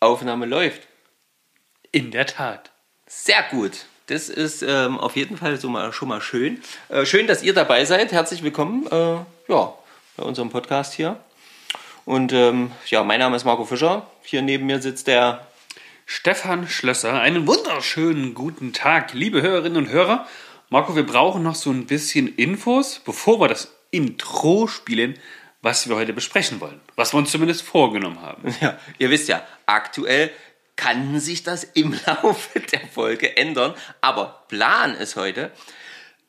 Aufnahme läuft. In der Tat. Sehr gut. Das ist ähm, auf jeden Fall so mal, schon mal schön. Äh, schön, dass ihr dabei seid. Herzlich willkommen äh, ja, bei unserem Podcast hier. Und ähm, ja, mein Name ist Marco Fischer. Hier neben mir sitzt der Stefan Schlösser, einen wunderschönen guten Tag, liebe Hörerinnen und Hörer. Marco, wir brauchen noch so ein bisschen Infos, bevor wir das Intro spielen, was wir heute besprechen wollen. Was wir uns zumindest vorgenommen haben. Ja, ihr wisst ja, aktuell kann sich das im Laufe der Folge ändern. Aber Plan ist heute,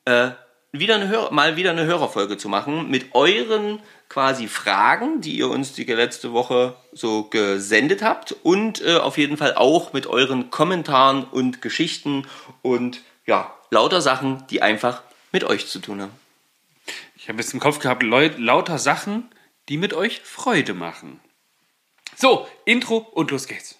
äh, wieder eine mal wieder eine Hörerfolge zu machen mit euren quasi Fragen, die ihr uns die letzte Woche so gesendet habt und äh, auf jeden Fall auch mit euren Kommentaren und Geschichten und ja, lauter Sachen, die einfach mit euch zu tun haben. Ich habe jetzt im Kopf gehabt, Leut, lauter Sachen, die mit euch Freude machen. So, Intro und los geht's.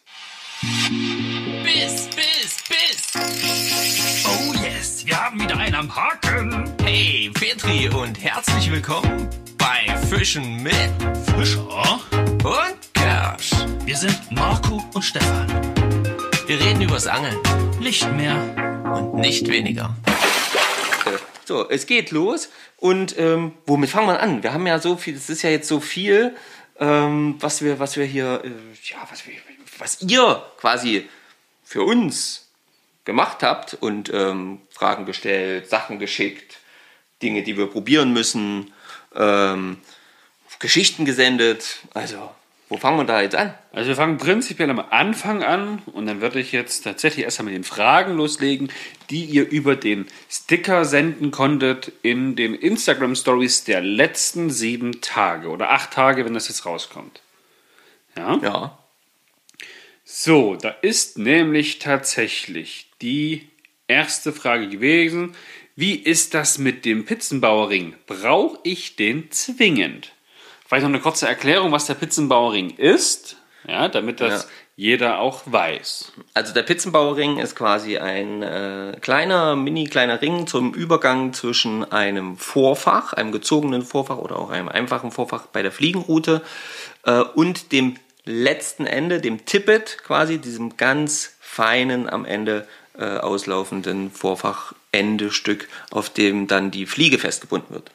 Biss, Biss, Biss. Oh yes, wir haben wieder einen am Haken. Hey, Petri und herzlich willkommen bei Fischen mit Fischer. und Kersch. Wir sind Marco und Stefan. Wir reden übers Angeln Nicht mehr. und nicht weniger. So, es geht los und ähm, womit fangen wir an? Wir haben ja so viel, es ist ja jetzt so viel, ähm, was wir, was wir hier, äh, ja, was, wir, was ihr quasi für uns gemacht habt und ähm, Fragen gestellt, Sachen geschickt, Dinge, die wir probieren müssen, ähm, Geschichten gesendet. Also, wo fangen wir da jetzt an? Also wir fangen prinzipiell am Anfang an und dann würde ich jetzt tatsächlich erst einmal mit den Fragen loslegen, die ihr über den Sticker senden konntet in den Instagram Stories der letzten sieben Tage oder acht Tage, wenn das jetzt rauskommt. Ja? Ja. So, da ist nämlich tatsächlich die erste Frage gewesen. Wie ist das mit dem Pizzenbauerring? Brauche ich den zwingend? Vielleicht noch eine kurze Erklärung, was der Pizzenbauerring ist, ja, damit das Ja. jeder auch weiß. Also der Pizzenbauerring ist quasi ein äh, kleiner, mini kleiner Ring zum Übergang zwischen einem Vorfach, einem gezogenen Vorfach oder auch einem einfachen Vorfach bei der Fliegenroute äh, und dem letzten Ende, dem Tippet quasi, diesem ganz feinen am Ende äh, auslaufenden Vorfachendestück, auf dem dann die Fliege festgebunden wird.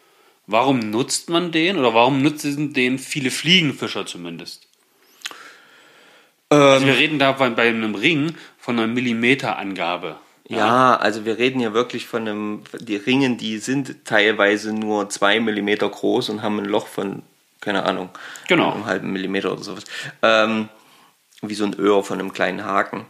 Warum nutzt man den oder warum nutzen den viele Fliegenfischer zumindest? also wir reden da bei, bei einem Ring von einer Millimeterangabe. Ja, also wir reden hier wirklich von einem, die Ringen, die sind teilweise nur zwei Millimeter groß und haben ein Loch von, keine Ahnung, Genau. einem halben Millimeter oder sowas. Ähm, wie so ein Öhr von einem kleinen Haken.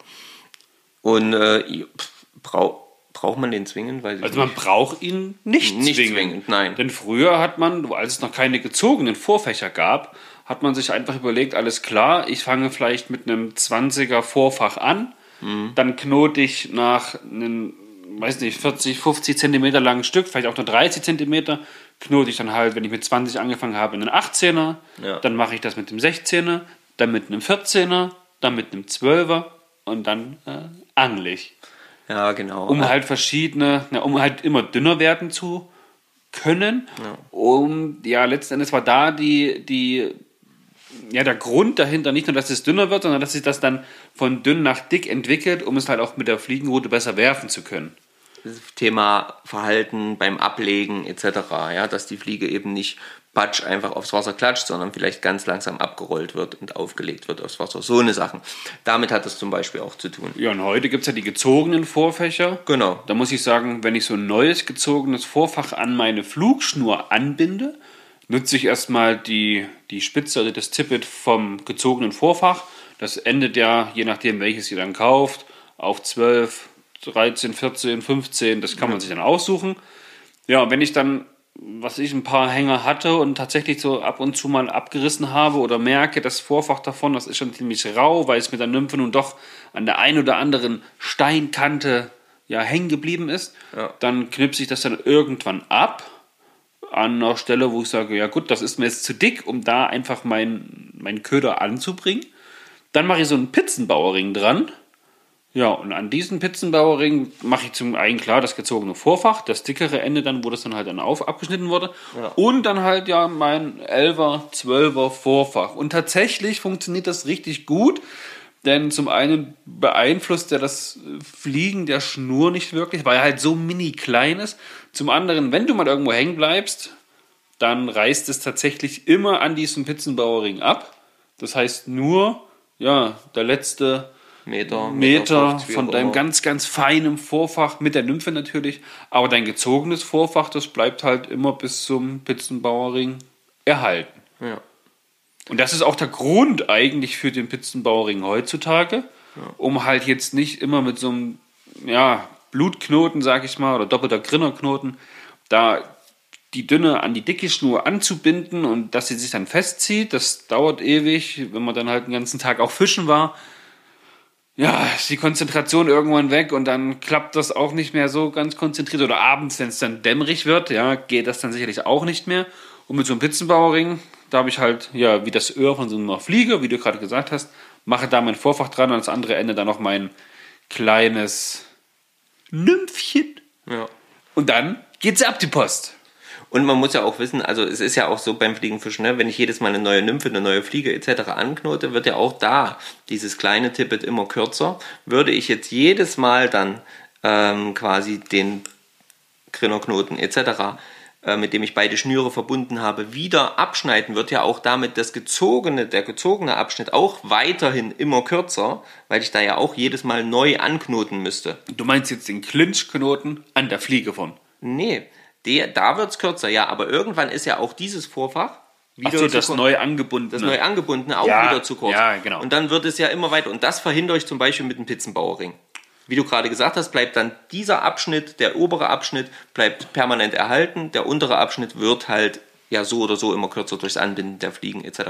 Und äh, pff, brau, braucht man den zwingend? Also man braucht ihn nicht, Nicht zwingend. zwingend, nein. Denn früher hat man, als es noch keine gezogenen Vorfächer gab, hat man sich einfach überlegt, alles klar, ich fange vielleicht mit einem 20er Vorfach an, Mhm. dann knote ich nach einem, weiß nicht, 40, 50 Zentimeter langen Stück, vielleicht auch nur 30 Zentimeter, knote ich dann halt, wenn ich mit 20 angefangen habe, in einen 18er, Ja. dann mache ich das mit dem 16er, dann mit einem 14er, dann mit einem 12er und dann äh, angle ich Ja, genau. um halt verschiedene, na, um halt immer dünner werden zu können. Um, ja, letzten Endes war da die, die, ja, der Grund dahinter nicht nur, dass es dünner wird, sondern dass sich das dann von dünn nach dick entwickelt, um es halt auch mit der Fliegenroute besser werfen zu können. das Thema Verhalten beim Ablegen etc., ja, dass die Fliege eben nicht patsch einfach aufs Wasser klatscht, sondern vielleicht ganz langsam abgerollt wird und aufgelegt wird aufs Wasser. So eine Sachen. Damit hat es zum Beispiel auch zu tun. Ja, und heute gibt es ja die gezogenen Vorfächer. Genau. Da muss ich sagen, wenn ich so ein neues gezogenes Vorfach an meine Flugschnur anbinde, nutze ich erstmal die, die Spitze, also das Tippet vom gezogenen Vorfach. Das endet ja, je nachdem welches ihr dann kauft, auf 12, 13, 14, 15, das kann man sich dann aussuchen. Ja, und wenn ich dann, was ich, ein paar Hänger hatte und tatsächlich so ab und zu mal abgerissen habe oder merke, das Vorfach davon, das ist schon ziemlich rau, weil es mit der Nymphe nun doch an der einen oder anderen Steinkante ja hängen geblieben ist, Ja. dann knipse ich das dann irgendwann ab an einer Stelle, wo ich sage, ja gut, das ist mir jetzt zu dick, um da einfach meinen mein Köder anzubringen. Dann mache ich so einen Pizzenbauerring dran. Ja, und an diesen Pizzenbauerring mache ich zum einen klar das gezogene Vorfach, das dickere Ende dann, wo das dann halt dann auf, abgeschnitten wurde. Und dann halt ja mein 11er, 12er Vorfach. Und tatsächlich funktioniert das richtig gut. Denn zum einen beeinflusst er das Fliegen der Schnur nicht wirklich, weil er halt so mini klein ist. Zum anderen, wenn du mal irgendwo hängen bleibst, dann reißt es tatsächlich immer an diesem Pizzenbauerring ab. Das heißt nur, ja, der letzte Meter, Meter 50, wie von deinem ganz, ganz feinen Vorfach mit der Nymphe natürlich. Aber dein gezogenes Vorfach, das bleibt halt immer bis zum Pizzenbauerring erhalten. Ja. Und das ist auch der Grund eigentlich für den Pizzenbauerring heutzutage, um halt jetzt nicht immer mit so einem ja, Blutknoten, sag ich mal, oder doppelter Grinnerknoten, da die dünne an die dicke Schnur anzubinden und dass sie sich dann festzieht. Das dauert ewig, wenn man dann halt den ganzen Tag auch fischen war. Ja, ist die Konzentration irgendwann weg und dann klappt das auch nicht mehr so ganz konzentriert. Oder abends, wenn es dann dämmerig wird, ja, geht das dann sicherlich auch nicht mehr. Und mit so einem Pizzenbauerring, da habe ich halt, ja, wie das Öhr von so einer Fliege, wie du gerade gesagt hast, mache da mein Vorfach dran und ans andere Ende dann noch mein kleines Nymphchen. Ja. Und dann geht's ab die Post. Und man muss ja auch wissen, also es ist ja auch so beim Fliegenfischen, ne, wenn ich jedes Mal eine neue Nymphe, eine neue Fliege etc. anknote, wird ja auch da dieses kleine Tippet immer kürzer. Würde ich jetzt jedes Mal dann ähm, quasi den Grinnerknoten etc., äh, mit dem ich beide Schnüre verbunden habe, wieder abschneiden, wird ja auch damit das gezogene, der gezogene Abschnitt auch weiterhin immer kürzer, weil ich da ja auch jedes Mal neu anknoten müsste. Du meinst jetzt den Clinchknoten an der Fliege von. Nee, der, da wird es kürzer, ja, aber irgendwann ist ja auch dieses Vorfach wieder zu das kurz. neu angebundene. das neu angebundene auch Ja, wieder zu kurz. ja, genau. Und dann wird es ja immer weiter. Und das verhindere ich zum Beispiel mit dem Pizzenbauerring. Wie du gerade gesagt hast, bleibt dann dieser Abschnitt, der obere Abschnitt, bleibt permanent erhalten. Der untere Abschnitt wird halt ja so oder so immer kürzer durchs Anbinden der Fliegen etc.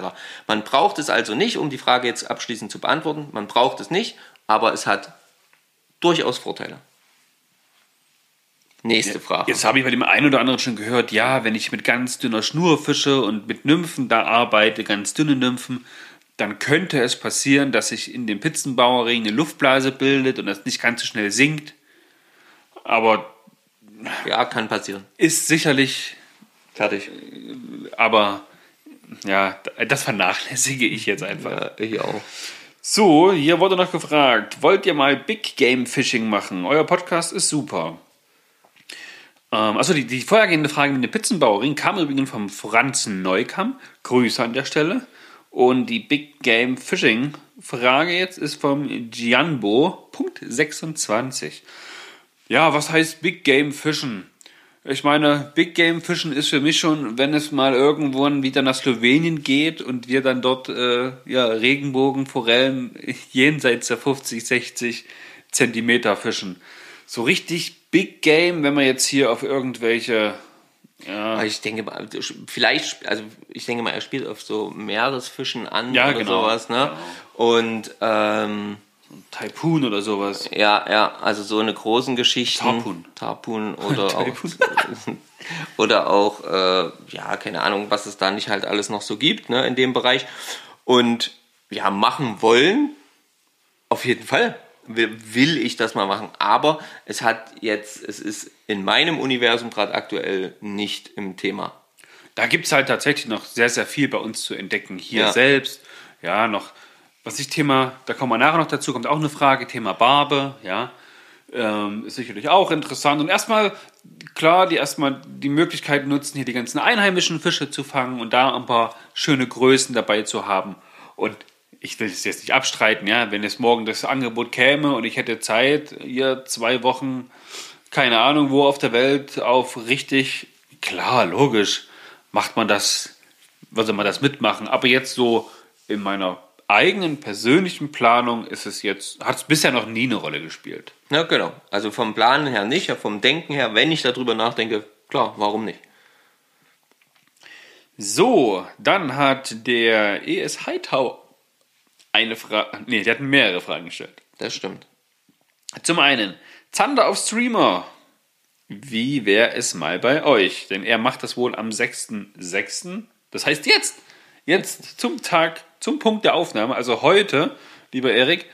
Man braucht es also nicht, um die Frage jetzt abschließend zu beantworten. Man braucht es nicht, aber es hat durchaus Vorteile. Nächste Frage. Jetzt habe ich bei dem einen oder anderen schon gehört, ja, wenn ich mit ganz dünner Schnur fische und mit Nymphen da arbeite, ganz dünne Nymphen, dann könnte es passieren, dass sich in dem Pizzenbauerring eine Luftblase bildet und das nicht ganz so schnell sinkt. Aber Ja, kann passieren. ist sicherlich, Fertig. aber ja, das vernachlässige ich jetzt einfach. Ja, ich auch. So, hier wurde noch gefragt, wollt ihr mal Big Game Fishing machen? Euer Podcast ist super. Ähm, also die, die vorhergehende Frage mit dem Pizzenbauerring kam übrigens vom Franz Neukamm. Grüße an der Stelle. Und die Big Game Fishing Frage jetzt ist vom Gianbo, Punkt 26. Ja, was heißt Big Game Fischen? Ich meine, Big Game Fischen ist für mich schon, wenn es mal irgendwo wieder nach Slowenien geht und wir dann dort äh, ja, Regenbogenforellen jenseits der 50, 60 Zentimeter fischen. So richtig Big Game, wenn man jetzt hier auf irgendwelche Aber Ich denke mal, vielleicht, also ich denke mal, er spielt auf so Meeresfischen an Ja, oder genau, sowas, ne? Und ähm, Taipun oder sowas. ja, ja, also so eine großen Geschichten. Tarpun. Tarpun oder auch oder auch, äh, ja, keine Ahnung, was es da nicht halt alles noch so gibt, ne, in dem Bereich. Und ja, machen wollen, auf jeden Fall will, ich das mal machen. Aber es hat jetzt, es ist in meinem Universum gerade aktuell nicht im Thema. Da gibt es halt tatsächlich noch sehr, sehr viel bei uns zu entdecken. Hier Ja. selbst, ja, noch, was ich Thema, da kommen wir nachher noch dazu, kommt auch eine Frage, Thema Barbe, ja, ähm, ist sicherlich auch interessant. Und erstmal, klar, die erstmal die Möglichkeit nutzen, hier die ganzen einheimischen Fische zu fangen und da ein paar schöne Größen dabei zu haben. Und ich will es jetzt nicht abstreiten, ja, wenn es morgen das Angebot käme und ich hätte Zeit, hier zwei Wochen, keine Ahnung wo auf der Welt, auf richtig, klar, logisch, macht man das, würde man das mitmachen. Aber jetzt so in meiner eigenen persönlichen Planung ist es jetzt, hat es bisher noch nie eine Rolle gespielt. Ja, genau. Also vom Planen her nicht, vom Denken her, wenn ich darüber nachdenke, klar, warum nicht? So, dann hat der ES Heitau eine Frage, nee, der hat mehrere Fragen gestellt. Das stimmt. Zum einen, Zander auf Streamer. Wie wäre es mal bei euch? Denn er macht das wohl am 6.6. Das heißt jetzt. Jetzt zum Tag, zum Punkt der Aufnahme. Also heute, lieber Erik,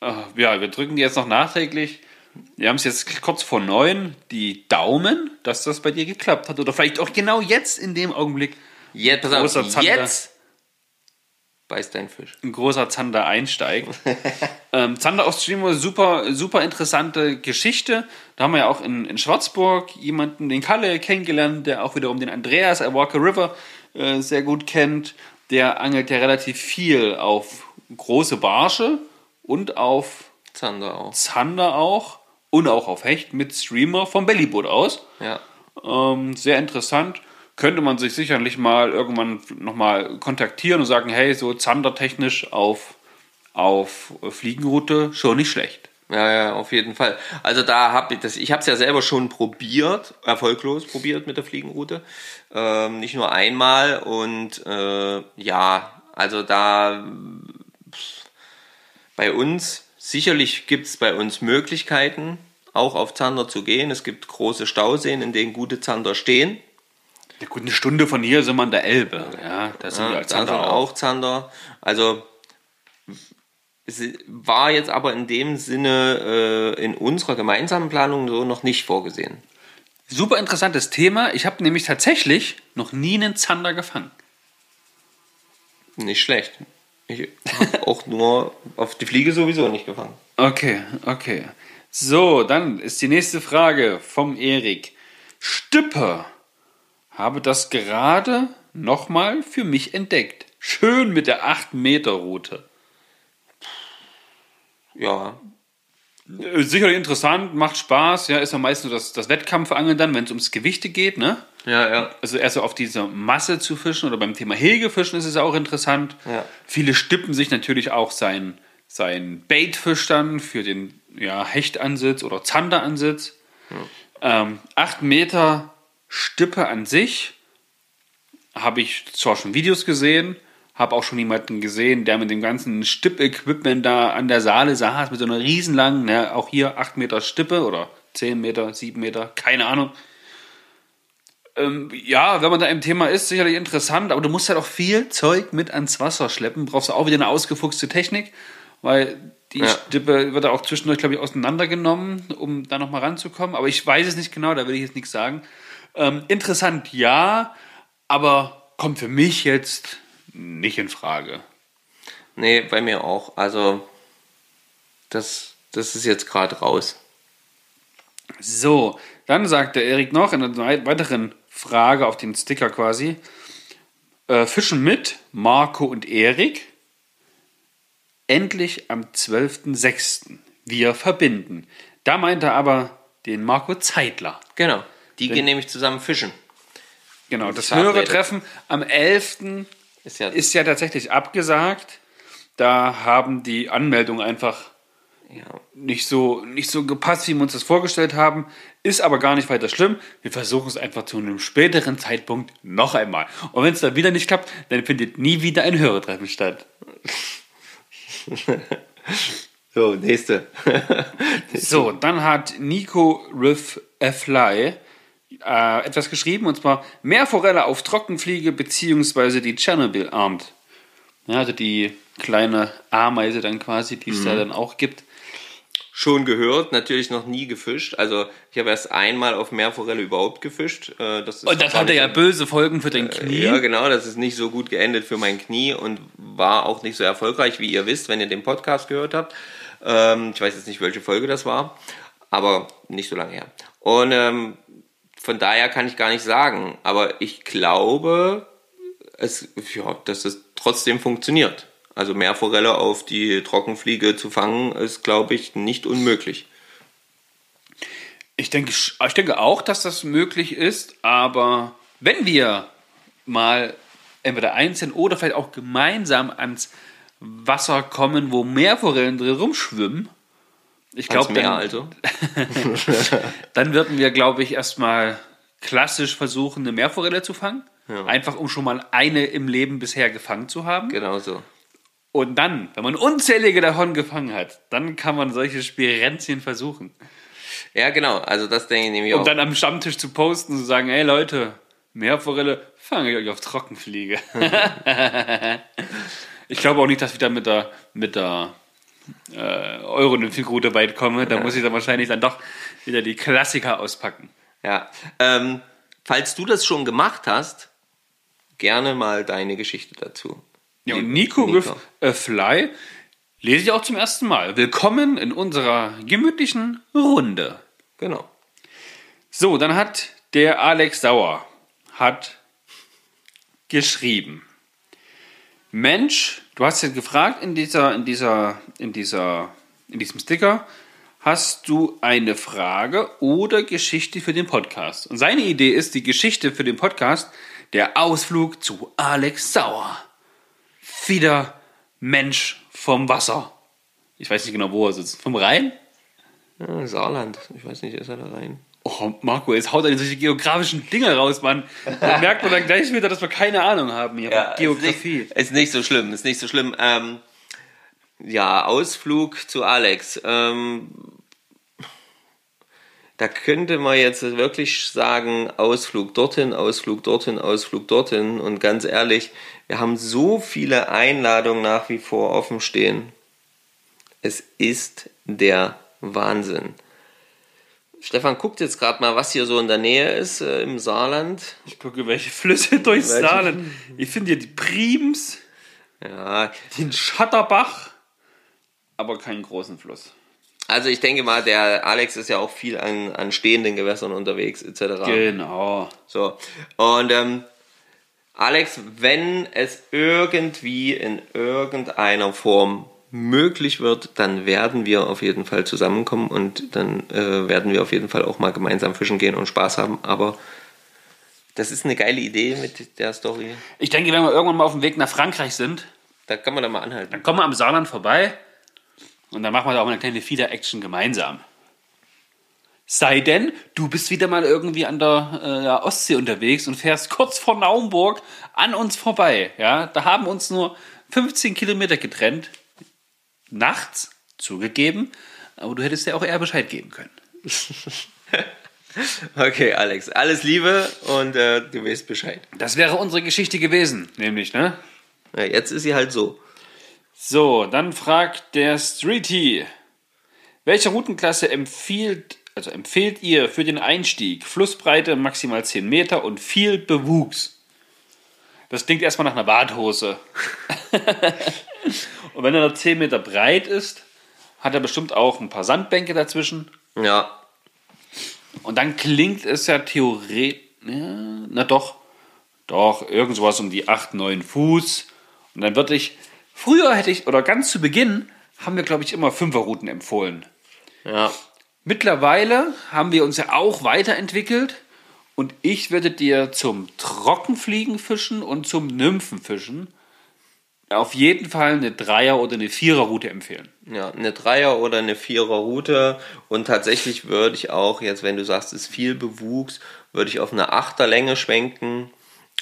äh, ja, wir drücken dir jetzt noch nachträglich. Wir haben es jetzt kurz vor neun, die Daumen, dass das bei dir geklappt hat. Oder vielleicht auch genau jetzt in dem Augenblick. Jetzt, pass auf, Zander. jetzt beißt dein Fisch. ein großer Zander einsteigt. ähm, Zander aus Streamer, super, super interessante Geschichte. Da haben wir ja auch in, in Schwarzburg jemanden, den Kalle, kennengelernt, der auch wiederum den Andreas at Walker River äh, sehr gut kennt. Der angelt ja relativ viel auf große Barsche und auf Zander auch. Zander auch und auch auf Hecht mit Streamer vom Bellyboot aus. Ja. Ähm, sehr interessant. Könnte man sich sicherlich mal irgendwann nochmal kontaktieren und sagen, hey, so zandertechnisch auf, auf Fliegenroute schon nicht schlecht. Ja, ja, auf jeden Fall. Also da habe ich das, ich habe es ja selber schon probiert, erfolglos probiert mit der Fliegenroute. Ähm, nicht nur einmal und äh, ja, also da bei uns, sicherlich gibt es bei uns Möglichkeiten, auch auf Zander zu gehen. Es gibt große Stauseen, in denen gute Zander stehen. Ja, gut, eine Stunde von hier sind wir an der Elbe. Ja, da sind Ja, wir Zander auch. auch Zander. Also war jetzt aber in dem Sinne äh, in unserer gemeinsamen Planung so noch nicht vorgesehen. Super interessantes Thema. Ich habe nämlich tatsächlich noch nie einen Zander gefangen. Nicht schlecht. Ich habe auch nur auf die Fliege sowieso nicht gefangen. Okay, okay. So, dann ist die nächste Frage vom Erik. Stüpper. Habe das gerade nochmal für mich entdeckt. Schön mit der 8-Meter-Route. Ja, Äh, Sicherlich interessant, macht Spaß. Ja, ist ja meist nur das, das Wettkampfangeln dann, wenn es ums Gewichte geht, ne? ja, ja. Also erst so auf diese Masse zu fischen oder beim Thema Hegefischen ist es auch interessant. Ja. Viele stippen sich natürlich auch sein, sein Baitfisch dann für den ja, Hechtansitz oder Zanderansitz. Ähm, acht Meter Stippe an sich habe ich zwar schon Videos gesehen, habe auch schon jemanden gesehen, der mit dem ganzen Stipp-Equipment da an der Saale saß, mit so einer riesenlangen, ne, auch hier 8 Meter Stippe oder 10 Meter, 7 Meter, keine Ahnung. Ähm, ja, wenn man da im Thema ist, sicherlich interessant, aber du musst halt auch viel Zeug mit ans Wasser schleppen, brauchst du auch wieder eine ausgefuchste Technik, weil die Ja. Stippe wird auch zwischendurch, glaube ich, auseinandergenommen, um da nochmal ranzukommen, aber ich weiß es nicht genau, da will ich jetzt nichts sagen. Ähm, interessant, ja, aber kommt für mich jetzt nicht in Frage. Nee, bei mir auch. Also, das, das ist jetzt gerade raus. So, dann sagt der Erik noch in einer wei- weiteren Frage auf den Sticker quasi: äh, Fischen mit Marco und Erik. Endlich am 12.06. Wir verbinden. Da meint er aber den Marco Zeitler. Genau. Die gehen nämlich zusammen fischen. Genau, das verabredet. höhere Treffen am 11. Ist ja, ist ja tatsächlich abgesagt. Da haben die Anmeldungen einfach ja, nicht so, nicht so gepasst, wie wir uns das vorgestellt haben. Ist aber gar nicht weiter schlimm. Wir versuchen es einfach zu einem späteren Zeitpunkt noch einmal. Und wenn es dann wieder nicht klappt, dann findet nie wieder ein Hörertreffen statt. So, nächste. So, dann hat Nico Riff Fly äh, etwas geschrieben und zwar Meerforelle auf Trockenfliege beziehungsweise die Chernobyl Armed. Ja, also die kleine Ameise dann quasi, die es da dann auch gibt. Schon gehört, natürlich noch nie gefischt. Also ich habe erst einmal auf Meerforelle überhaupt gefischt. Äh, Das Und das hatte ja böse Folgen für dein Knie. Ja, genau, das ist nicht so gut geendet für mein Knie und war auch nicht so erfolgreich, wie ihr wisst, wenn ihr den Podcast gehört habt. Ähm, ich weiß jetzt nicht, welche Folge das war, aber nicht so lange her. Und ähm, von daher kann ich gar nicht sagen, aber ich glaube, es, ja, dass es trotzdem funktioniert. Also Meerforelle auf die Trockenfliege zu fangen, ist, glaube ich, nicht unmöglich. Ich denke, ich denke auch, dass das möglich ist, aber wenn wir mal entweder einzeln oder vielleicht auch gemeinsam ans Wasser kommen, wo Meerforellen drin rumschwimmen, ich glaube, Meer, dann, also. dann würden wir, glaube ich, erstmal klassisch versuchen, eine Meerforelle zu fangen. Einfach um schon mal eine im Leben bisher gefangen zu haben. Genau so. Und dann, wenn man unzählige davon gefangen hat, dann kann man solche Spirenzchen versuchen. Ja, genau. Also das denke ich nämlich Und auch. dann am Stammtisch zu posten und zu sagen, hey Leute, Meerforelle, fange ich euch auf Trockenfliege. ich glaube auch nicht, dass ich da mit der, mit der äh, Euro-Nymphenroute weit komme. Da muss ich dann wahrscheinlich dann doch wieder die Klassiker auspacken. Ja. Ähm, falls du das schon gemacht hast, gerne mal deine Geschichte dazu. Ja, und Nico, Nico. with a Fly lese ich auch zum ersten Mal. Willkommen in unserer gemütlichen Runde. Genau. So, dann hat der Alex Sauer hat geschrieben. Mensch, du hast ja gefragt in dieser, in dieser, in dieser, in diesem Sticker, hast du eine Frage oder Geschichte für den Podcast? Und seine Idee ist die Geschichte für den Podcast, der Ausflug zu Alex Sauer. Wieder Mensch vom Wasser. Ich weiß nicht genau, wo er sitzt. Vom Rhein? Ja, Saarland. Ich weiß nicht, ist er da rein? Oh, Marco, jetzt haut er solche geografischen Dinge raus, Mann. Da merkt man dann gleich wieder, dass wir keine Ahnung haben hier. von Geografie. Ist nicht, ist nicht so schlimm, ist nicht so schlimm. Ähm, ja, Ausflug zu Alex. Ähm, da könnte man jetzt wirklich sagen, Ausflug dorthin, Ausflug dorthin, Ausflug dorthin. Und ganz ehrlich, wir haben so viele Einladungen nach wie vor offen stehen. Es ist der Wahnsinn. Stefan guckt jetzt gerade mal, was hier so in der Nähe ist äh, im Saarland. Ich gucke, welche Flüsse durchs Welche? Saarland. Ich finde hier die Prims, Ja, den Schatterbach, aber keinen großen Fluss. Also ich denke mal, der Alex ist ja auch viel an, an stehenden Gewässern unterwegs, etc. Genau. So. Und ähm, Alex, wenn es irgendwie in irgendeiner Form möglich wird, dann werden wir auf jeden Fall zusammenkommen und dann äh, werden wir auf jeden Fall auch mal gemeinsam fischen gehen und Spaß haben. Aber das ist eine geile Idee mit der Story. Ich denke, wenn wir irgendwann mal auf dem Weg nach Frankreich sind, Da kann man dann mal anhalten. dann kommen wir am Saarland vorbei und dann machen wir da auch mal eine kleine Feeder-Action gemeinsam. Sei denn, du bist wieder mal irgendwie an der äh, Ostsee unterwegs und fährst kurz vor Naumburg an uns vorbei. Ja, da haben uns nur 15 Kilometer getrennt. Nachts zugegeben, aber du hättest ja auch eher Bescheid geben können. Okay, Alex, alles Liebe und äh, du weißt Bescheid. Das wäre unsere Geschichte gewesen, nämlich, ne? Ja, jetzt ist sie halt so. So, dann fragt der Streety, welche Routenklasse empfiehlt, also empfehlt ihr für den Einstieg? Flussbreite maximal 10 Meter und viel Bewuchs. Das klingt erstmal nach einer Badhose. und wenn er noch 10 Meter breit ist, hat er bestimmt auch ein paar Sandbänke dazwischen. Ja, Und dann klingt es ja theoretisch, ja, na doch, doch, irgend sowas um die 8, 9 Fuß. Und dann würde ich, früher hätte ich, oder ganz zu Beginn, haben wir, glaube ich, immer Fünferrouten empfohlen. ja. Mittlerweile haben wir uns ja auch weiterentwickelt und ich würde dir zum Trockenfliegenfischen und zum Nymphenfischen auf jeden Fall eine Dreier- oder eine Viererroute empfehlen. Ja, eine Dreier- oder eine Vierer-Route. Und tatsächlich würde ich auch, jetzt wenn du sagst, es ist viel Bewuchs, würde ich auf eine Achterlänge schwenken.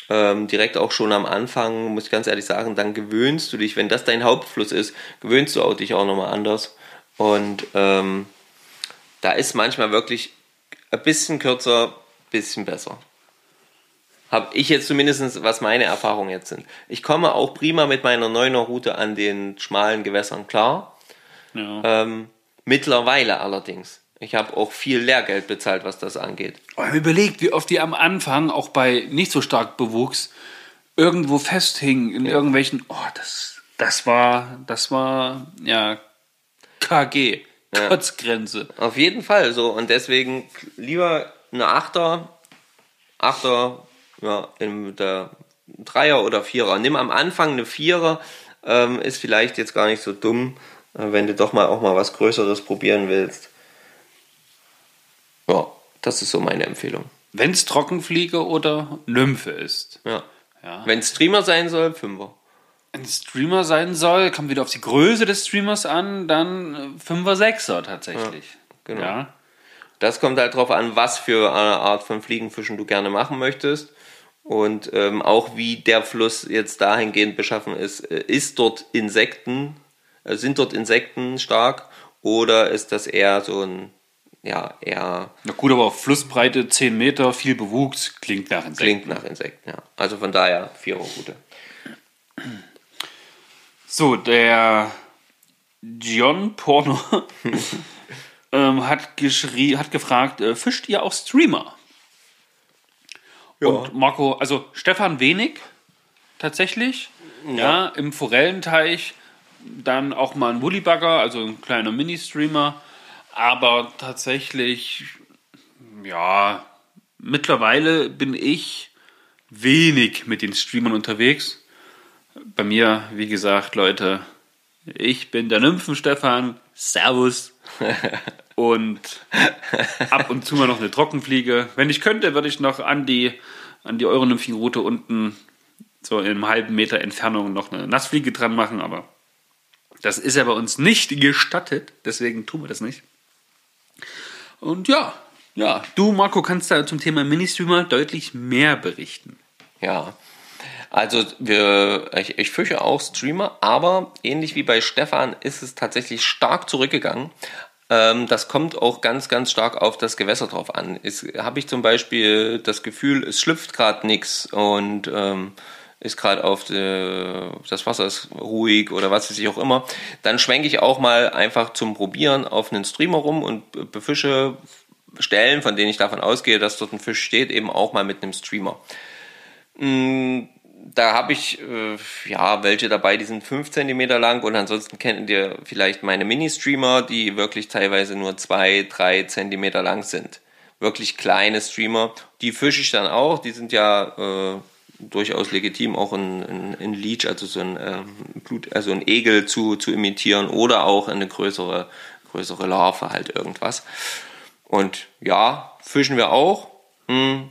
Ähm, direkt auch schon am Anfang, muss ich ganz ehrlich sagen, dann gewöhnst du dich, wenn das dein Hauptfluss ist, gewöhnst du auch dich auch nochmal anders. Und ähm, da ist manchmal wirklich ein bisschen kürzer, ein bisschen besser. Habe ich jetzt zumindest, was meine Erfahrungen jetzt sind. Ich komme auch prima mit meiner Neuner-Route an den schmalen Gewässern klar. Ja. Ähm, mittlerweile allerdings. Ich habe auch viel Lehrgeld bezahlt, was das angeht. Überlegt, wie oft die am Anfang, auch bei nicht so stark Bewuchs, irgendwo festhingen in irgendwelchen. Oh, das, das war, das war, ja, KG, Ja. Kotzgrenze. Auf jeden Fall so. Und deswegen lieber eine Achter, Achter, ja, in der Dreier oder Vierer. Nimm am Anfang eine Vierer, ähm, ist vielleicht jetzt gar nicht so dumm, äh, wenn du doch mal auch mal was Größeres probieren willst. Ja, das ist so meine Empfehlung. Wenn es Trockenfliege oder Nymphe ist. Ja. Ja. Wenn Streamer sein soll, Fünfer. Wenn es Streamer sein soll, kommt wieder auf die Größe des Streamers an, dann 5er, 6er tatsächlich. genau. Ja. Das kommt halt drauf an, was für eine Art von Fliegenfischen du gerne machen möchtest. Und ähm, auch wie der Fluss jetzt dahingehend beschaffen ist. Äh, Ist dort Insekten, äh, sind dort Insekten stark oder ist das eher so ein, ja, eher Na gut, aber Flussbreite 10 Meter, viel Bewuchs, klingt nach Insekten. klingt nach Insekten, ja. Also von daher Viererroute. So, der John Porno ähm, hat, geschrie, hat gefragt, äh, fischt ihr auch Streamer? Und Marco, also Stefan wenig, tatsächlich. Ja, im Forellenteich dann auch mal ein Woolybugger, also ein kleiner Mini-Streamer. Aber tatsächlich, ja, mittlerweile bin ich wenig mit den Streamern unterwegs. Bei mir, wie gesagt, Leute, ich bin der Nymphen-Stefan. Servus. und ab und zu mal noch eine Trockenfliege. Wenn ich könnte, würde ich noch an die, an die Euronymphen-Route unten so in einem halben Meter Entfernung noch eine Nassfliege dran machen, aber das ist ja bei uns nicht gestattet, deswegen tun wir das nicht. Und ja, ja, du Marco kannst da zum Thema Ministreamer deutlich mehr berichten. Ja. Also wir, ich, ich fische auch Streamer, aber ähnlich wie bei Stefan ist es tatsächlich stark zurückgegangen. Ähm, das kommt auch ganz, ganz stark auf das Gewässer drauf an. Habe ich zum Beispiel das Gefühl, es schlüpft gerade nichts und ähm, ist gerade auf de, das Wasser ist ruhig oder was weiß ich auch immer, dann schwenke ich auch mal einfach zum Probieren auf einen Streamer rum und befische Stellen, von denen ich davon ausgehe, dass dort ein Fisch steht, eben auch mal mit einem Streamer. Mm, da habe ich äh, ja welche dabei, die sind 5 cm lang und ansonsten kennt ihr vielleicht meine Mini-Streamer, die wirklich teilweise nur 2, 3 cm lang sind. Wirklich kleine Streamer. Die fische ich dann auch, die sind ja äh, durchaus legitim, auch ein, ein, ein Leech, also so ein ähm, Blut, also ein Egel zu, zu imitieren oder auch eine größere, größere Larve, halt irgendwas. Und ja, fischen wir auch. Hm,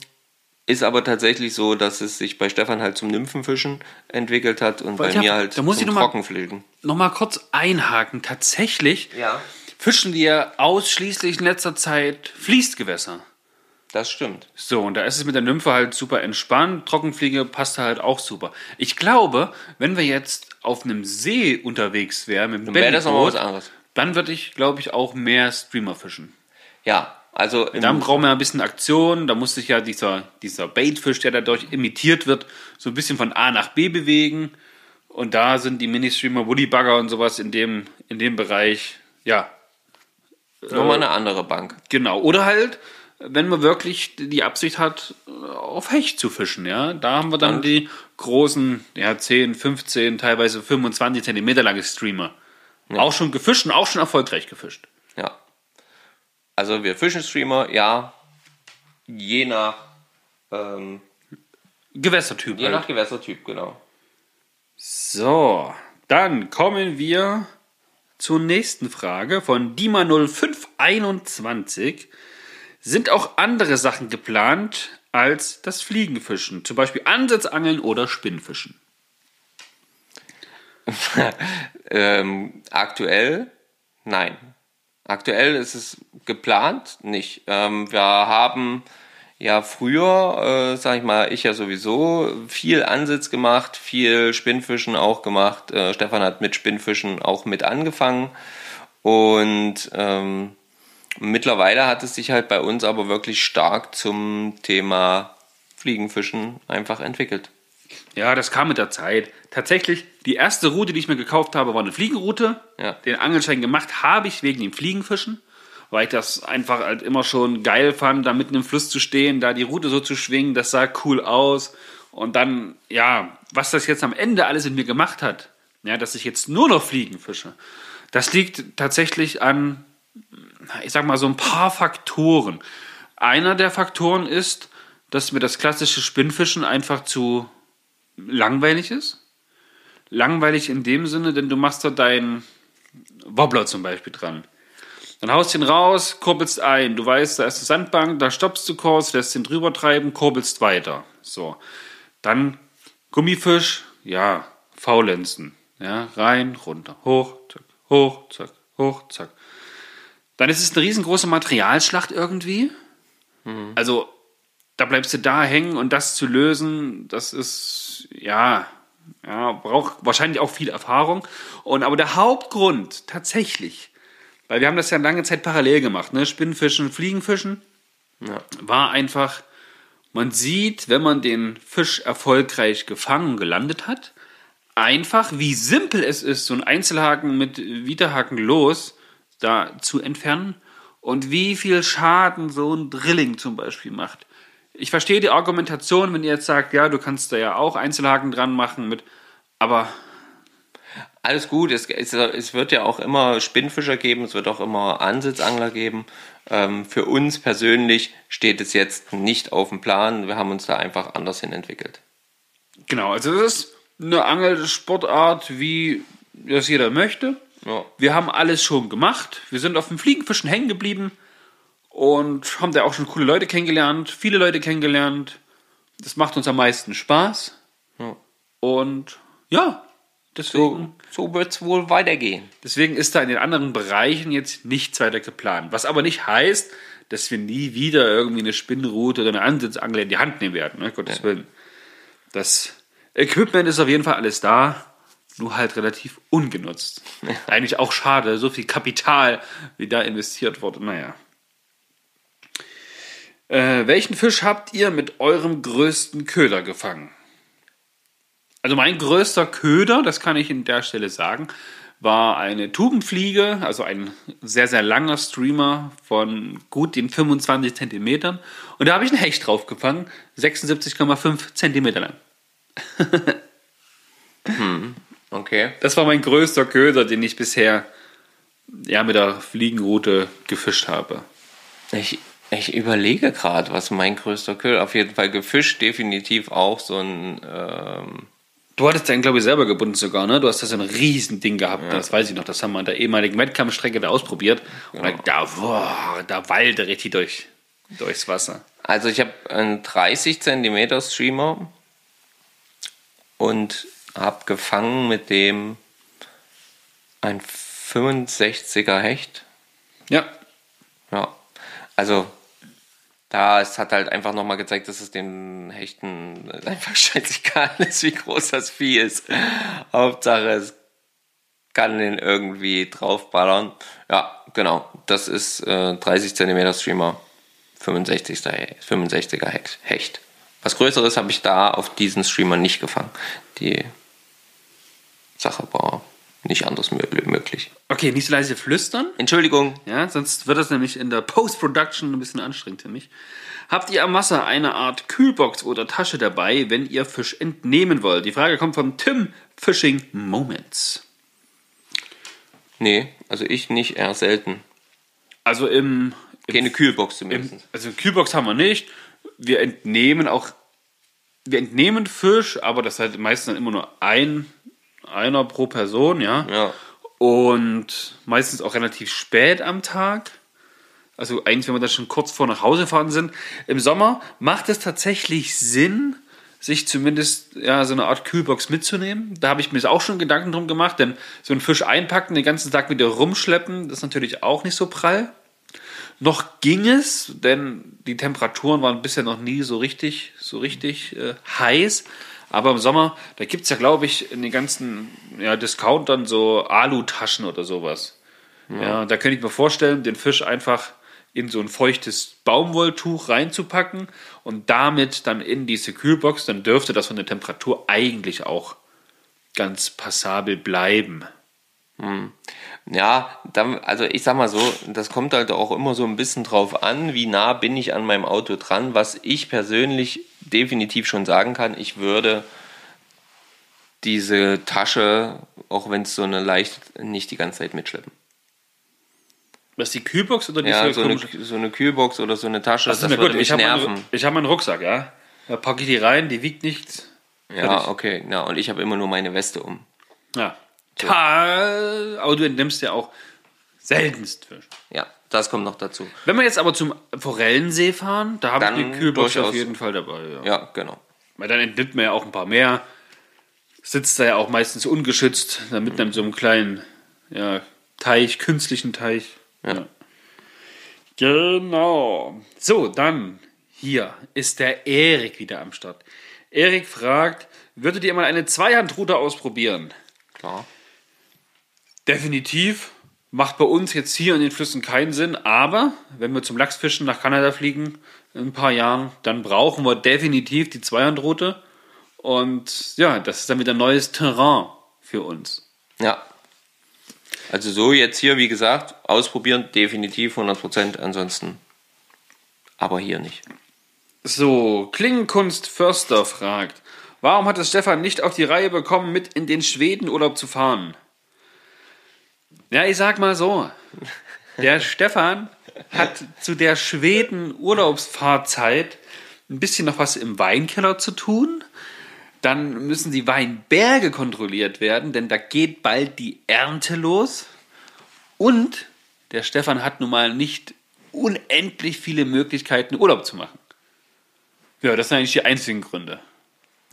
ist aber tatsächlich so, dass es sich bei Stefan halt zum Nymphenfischen entwickelt hat und Wollt bei mir halt da muss ich zum noch mal- Trockenfliegen. Nochmal kurz einhaken. Tatsächlich Ja, fischen wir ausschließlich in letzter Zeit Fließgewässer. das stimmt. So, und da ist es mit der Nymphe halt super entspannt. Trockenfliege passt halt auch super. Ich glaube, wenn wir jetzt auf einem See unterwegs wären, mit dem Dann wäre das nochmal was anderes. dann würde ich, glaube ich, auch mehr Streamer fischen. Ja, also Dann brauchen wir ein bisschen Aktion. Da muss sich ja dieser, dieser Baitfisch, der dadurch imitiert wird, so ein bisschen von A nach B bewegen. Und da sind die Mini-Streamer, Woodybugger und sowas in dem, in dem Bereich, ja, nochmal eine andere Bank. Genau. Oder halt, wenn man wirklich die Absicht hat, auf Hecht zu fischen, ja. Da haben wir dann Dann- die großen, ja, 10, 15, teilweise 25 Zentimeter lange Streamer. Auch schon gefischt und auch schon erfolgreich gefischt. Also wir fischen Streamer, ja, je nach, ähm, Gewässertyp je halt. nach Gewässertyp, genau. So, dann kommen wir zur nächsten Frage von Dima0521. Sind auch andere Sachen geplant als das Fliegenfischen? Zum Beispiel Ansitzangeln oder Spinnfischen? Ähm, aktuell, nein. Aktuell ist es geplant, nicht. Ähm, wir haben ja früher, äh, sag ich mal, ich ja sowieso viel Ansitz gemacht, viel Spinnfischen auch gemacht. Äh, Stefan hat mit Spinnfischen auch mit angefangen. Und ähm, mittlerweile hat es sich halt bei uns aber wirklich stark zum Thema Fliegenfischen einfach entwickelt. Ja, das kam mit der Zeit. Tatsächlich, die erste Route, die ich mir gekauft habe, war eine Fliegenroute. Ja. Den Angelschein gemacht habe ich wegen dem Fliegenfischen, weil ich das einfach halt immer schon geil fand, da mitten im Fluss zu stehen, da die Route so zu schwingen, das sah cool aus. Und dann, ja, was das jetzt am Ende alles in mir gemacht hat, ja, dass ich jetzt nur noch Fliegen fische, das liegt tatsächlich an, ich sag mal, so ein paar Faktoren. Einer der Faktoren ist, dass mir das klassische Spinnfischen einfach zu langweilig ist. Langweilig in dem Sinne, denn du machst da deinen Wobbler zum Beispiel dran. Dann haust ihn raus, kurbelst ein. Du weißt, da ist eine Sandbank, da stoppst du kurz, lässt ihn drüber treiben, kurbelst weiter. So. Dann Gummifisch, ja, faulenzen. Ja, rein, runter, hoch, zack, hoch, zack, hoch, zack. Dann ist es eine riesengroße Materialschlacht irgendwie. Also, da bleibst du da hängen und das zu lösen, das ist, ja, ja, braucht wahrscheinlich auch viel Erfahrung. Und aber der Hauptgrund tatsächlich, weil wir haben das ja lange Zeit parallel gemacht, ne? Spinnfischen, Fliegenfischen, Ja. war einfach, man sieht, wenn man den Fisch erfolgreich gefangen und gelandet hat, einfach, wie simpel es ist, so einen Einzelhaken mit Widerhaken los da zu entfernen und wie viel Schaden so ein Drilling zum Beispiel macht. Ich verstehe die Argumentation, wenn ihr jetzt sagt, ja, du kannst da ja auch Einzelhaken dran machen mit, Aber Alles gut, es, es, es wird ja auch immer Spinnfischer geben, es wird auch immer Ansitzangler geben. Ähm, für uns persönlich steht es jetzt nicht auf dem Plan. Wir haben uns da einfach anders hin entwickelt. genau, also das ist eine Angelsportart, wie das jeder möchte. Ja. Wir haben alles schon gemacht. Wir sind auf dem Fliegenfischen hängen geblieben und haben da auch schon coole Leute kennengelernt, viele Leute kennengelernt. Das macht uns am meisten Spaß. Ja. Und ja, deswegen, So, so wird es wohl weitergehen. deswegen ist da in den anderen Bereichen jetzt nichts weiter geplant. Was aber nicht heißt, dass wir nie wieder irgendwie eine Spinnrute oder eine Ansitzangel in die Hand nehmen werden. Ne? Gottes Willen. Das Equipment ist auf jeden Fall alles da, nur halt relativ ungenutzt. Eigentlich auch schade, so viel Kapital, wie da investiert wurde. Naja. Äh, welchen Fisch habt ihr mit eurem größten Köder gefangen? Also mein größter Köder, das kann ich in der Stelle sagen, war eine Tubenfliege, also ein sehr, sehr langer Streamer von gut den 25 Zentimetern. Und da habe ich einen Hecht drauf gefangen, 76,5 Zentimeter lang. Okay. Das war mein größter Köder, den ich bisher ja, mit der Fliegenroute gefischt habe. Ich, ich überlege gerade, was mein größter Köder. Auf jeden Fall gefischt, definitiv auch so ein. Ähm, Du hattest den, glaube ich, selber gebunden sogar, ne? Du hast da so ein Riesending gehabt, das weiß ich noch. Das haben wir an der ehemaligen Wettkampfstrecke da ausprobiert. Und da, da, boah, da wallte richtig durch, durchs Wasser. also ich habe einen 30 Zentimeter Streamer und habe gefangen mit dem ein 65er Hecht. Ja, Ja, also da es hat halt einfach nochmal gezeigt, dass es den Hechten einfach scheißegal ist, wie groß das Vieh ist. Hauptsache, es kann den irgendwie draufballern. Ja, genau. Das ist äh, 30 cm Streamer, 65 65er Hecht- Hecht. Was Größeres habe ich da auf diesen Streamer nicht gefangen. Die Sache war nicht anders mö- möglich. okay, nicht so leise flüstern. Entschuldigung. Ja, sonst wird das nämlich in der Post-Production ein bisschen anstrengend für mich. Habt ihr am Wasser eine Art Kühlbox oder Tasche dabei, wenn ihr Fisch entnehmen wollt? Die Frage kommt von Tim Fishing Moments. Nee, also ich nicht, eher selten. Also im, im Keine Kühlbox Im, zumindest. also Kühlbox haben wir nicht. Wir entnehmen auch, wir entnehmen Fisch, aber das ist halt meistens dann immer nur ein, einer pro Person, ja. Ja. Und meistens auch relativ spät am Tag. Also eigentlich, wenn wir dann schon kurz vor nach Hause fahren sind. Im Sommer macht es tatsächlich Sinn, sich zumindest ja, so eine Art Kühlbox mitzunehmen. Da habe ich mir auch schon Gedanken drum gemacht, denn so einen Fisch einpacken, den ganzen Tag wieder rumschleppen, das ist natürlich auch nicht so prall. Noch ging es, denn die Temperaturen waren bisher noch nie so richtig, so richtig äh, heiß. Aber im Sommer, da gibt es ja, glaube ich, in den ganzen ja, Discountern so Alutaschen oder sowas. Ja. da könnte ich mir vorstellen, den Fisch einfach in so ein feuchtes Baumwolltuch reinzupacken und damit dann in diese Kühlbox, dann dürfte das von der Temperatur eigentlich auch ganz passabel bleiben. Ja, dann, also ich sag mal so, das kommt halt auch immer so ein bisschen drauf an, wie nah bin ich an meinem Auto dran. Was ich persönlich definitiv schon sagen kann, ich würde diese Tasche, auch wenn es so eine leicht, nicht die ganze Zeit mitschleppen. Was die Kühlbox oder die Ja, so eine, so eine Kühlbox oder so eine Tasche, das na würde gut, mich ich habe nerven. meinen, ich hab meinen Rucksack, ja. Da packe ich die rein, die wiegt nichts. Ja, fertig. okay. Ja, und ich habe immer nur meine Weste um. Ja. Ta, aber du entnimmst ja auch seltenst Fisch. Ja, das kommt noch dazu. Wenn wir jetzt aber zum Forellensee fahren, da habe ich Dann eine Kühlbox auf jeden Fall dabei. Ja. Ja, genau. Weil dann entnimmt man ja auch ein paar mehr. Sitzt da ja auch meistens ungeschützt, da mitten in so einem kleinen ja, Teich, künstlichen Teich. Ja. Genau. So, dann hier ist der Erik wieder am Start. Erik fragt, würdet ihr mal eine Zweihandrute ausprobieren? Klar. Definitiv. Macht bei uns jetzt hier in den Flüssen keinen Sinn, aber wenn wir zum Lachsfischen nach Kanada fliegen in ein paar Jahren, dann brauchen wir definitiv die Zweihandroute. Und ja, das ist dann wieder neues Terrain für uns. Ja. Also so jetzt hier, wie gesagt, ausprobieren, definitiv 100%, ansonsten aber hier nicht. So, Klingenkunst Förster fragt, Warum hat es Stefan nicht auf die Reihe bekommen, mit in den Schwedenurlaub zu fahren? Ja, ich sag mal so. Der Stefan hat zu der Schweden-Urlaubsfahrzeit ein bisschen noch was im Weinkeller zu tun. Dann müssen die Weinberge kontrolliert werden, denn da geht bald die Ernte los. Und der Stefan hat nun mal nicht unendlich viele Möglichkeiten, Urlaub zu machen. Ja, das sind eigentlich die einzigen Gründe.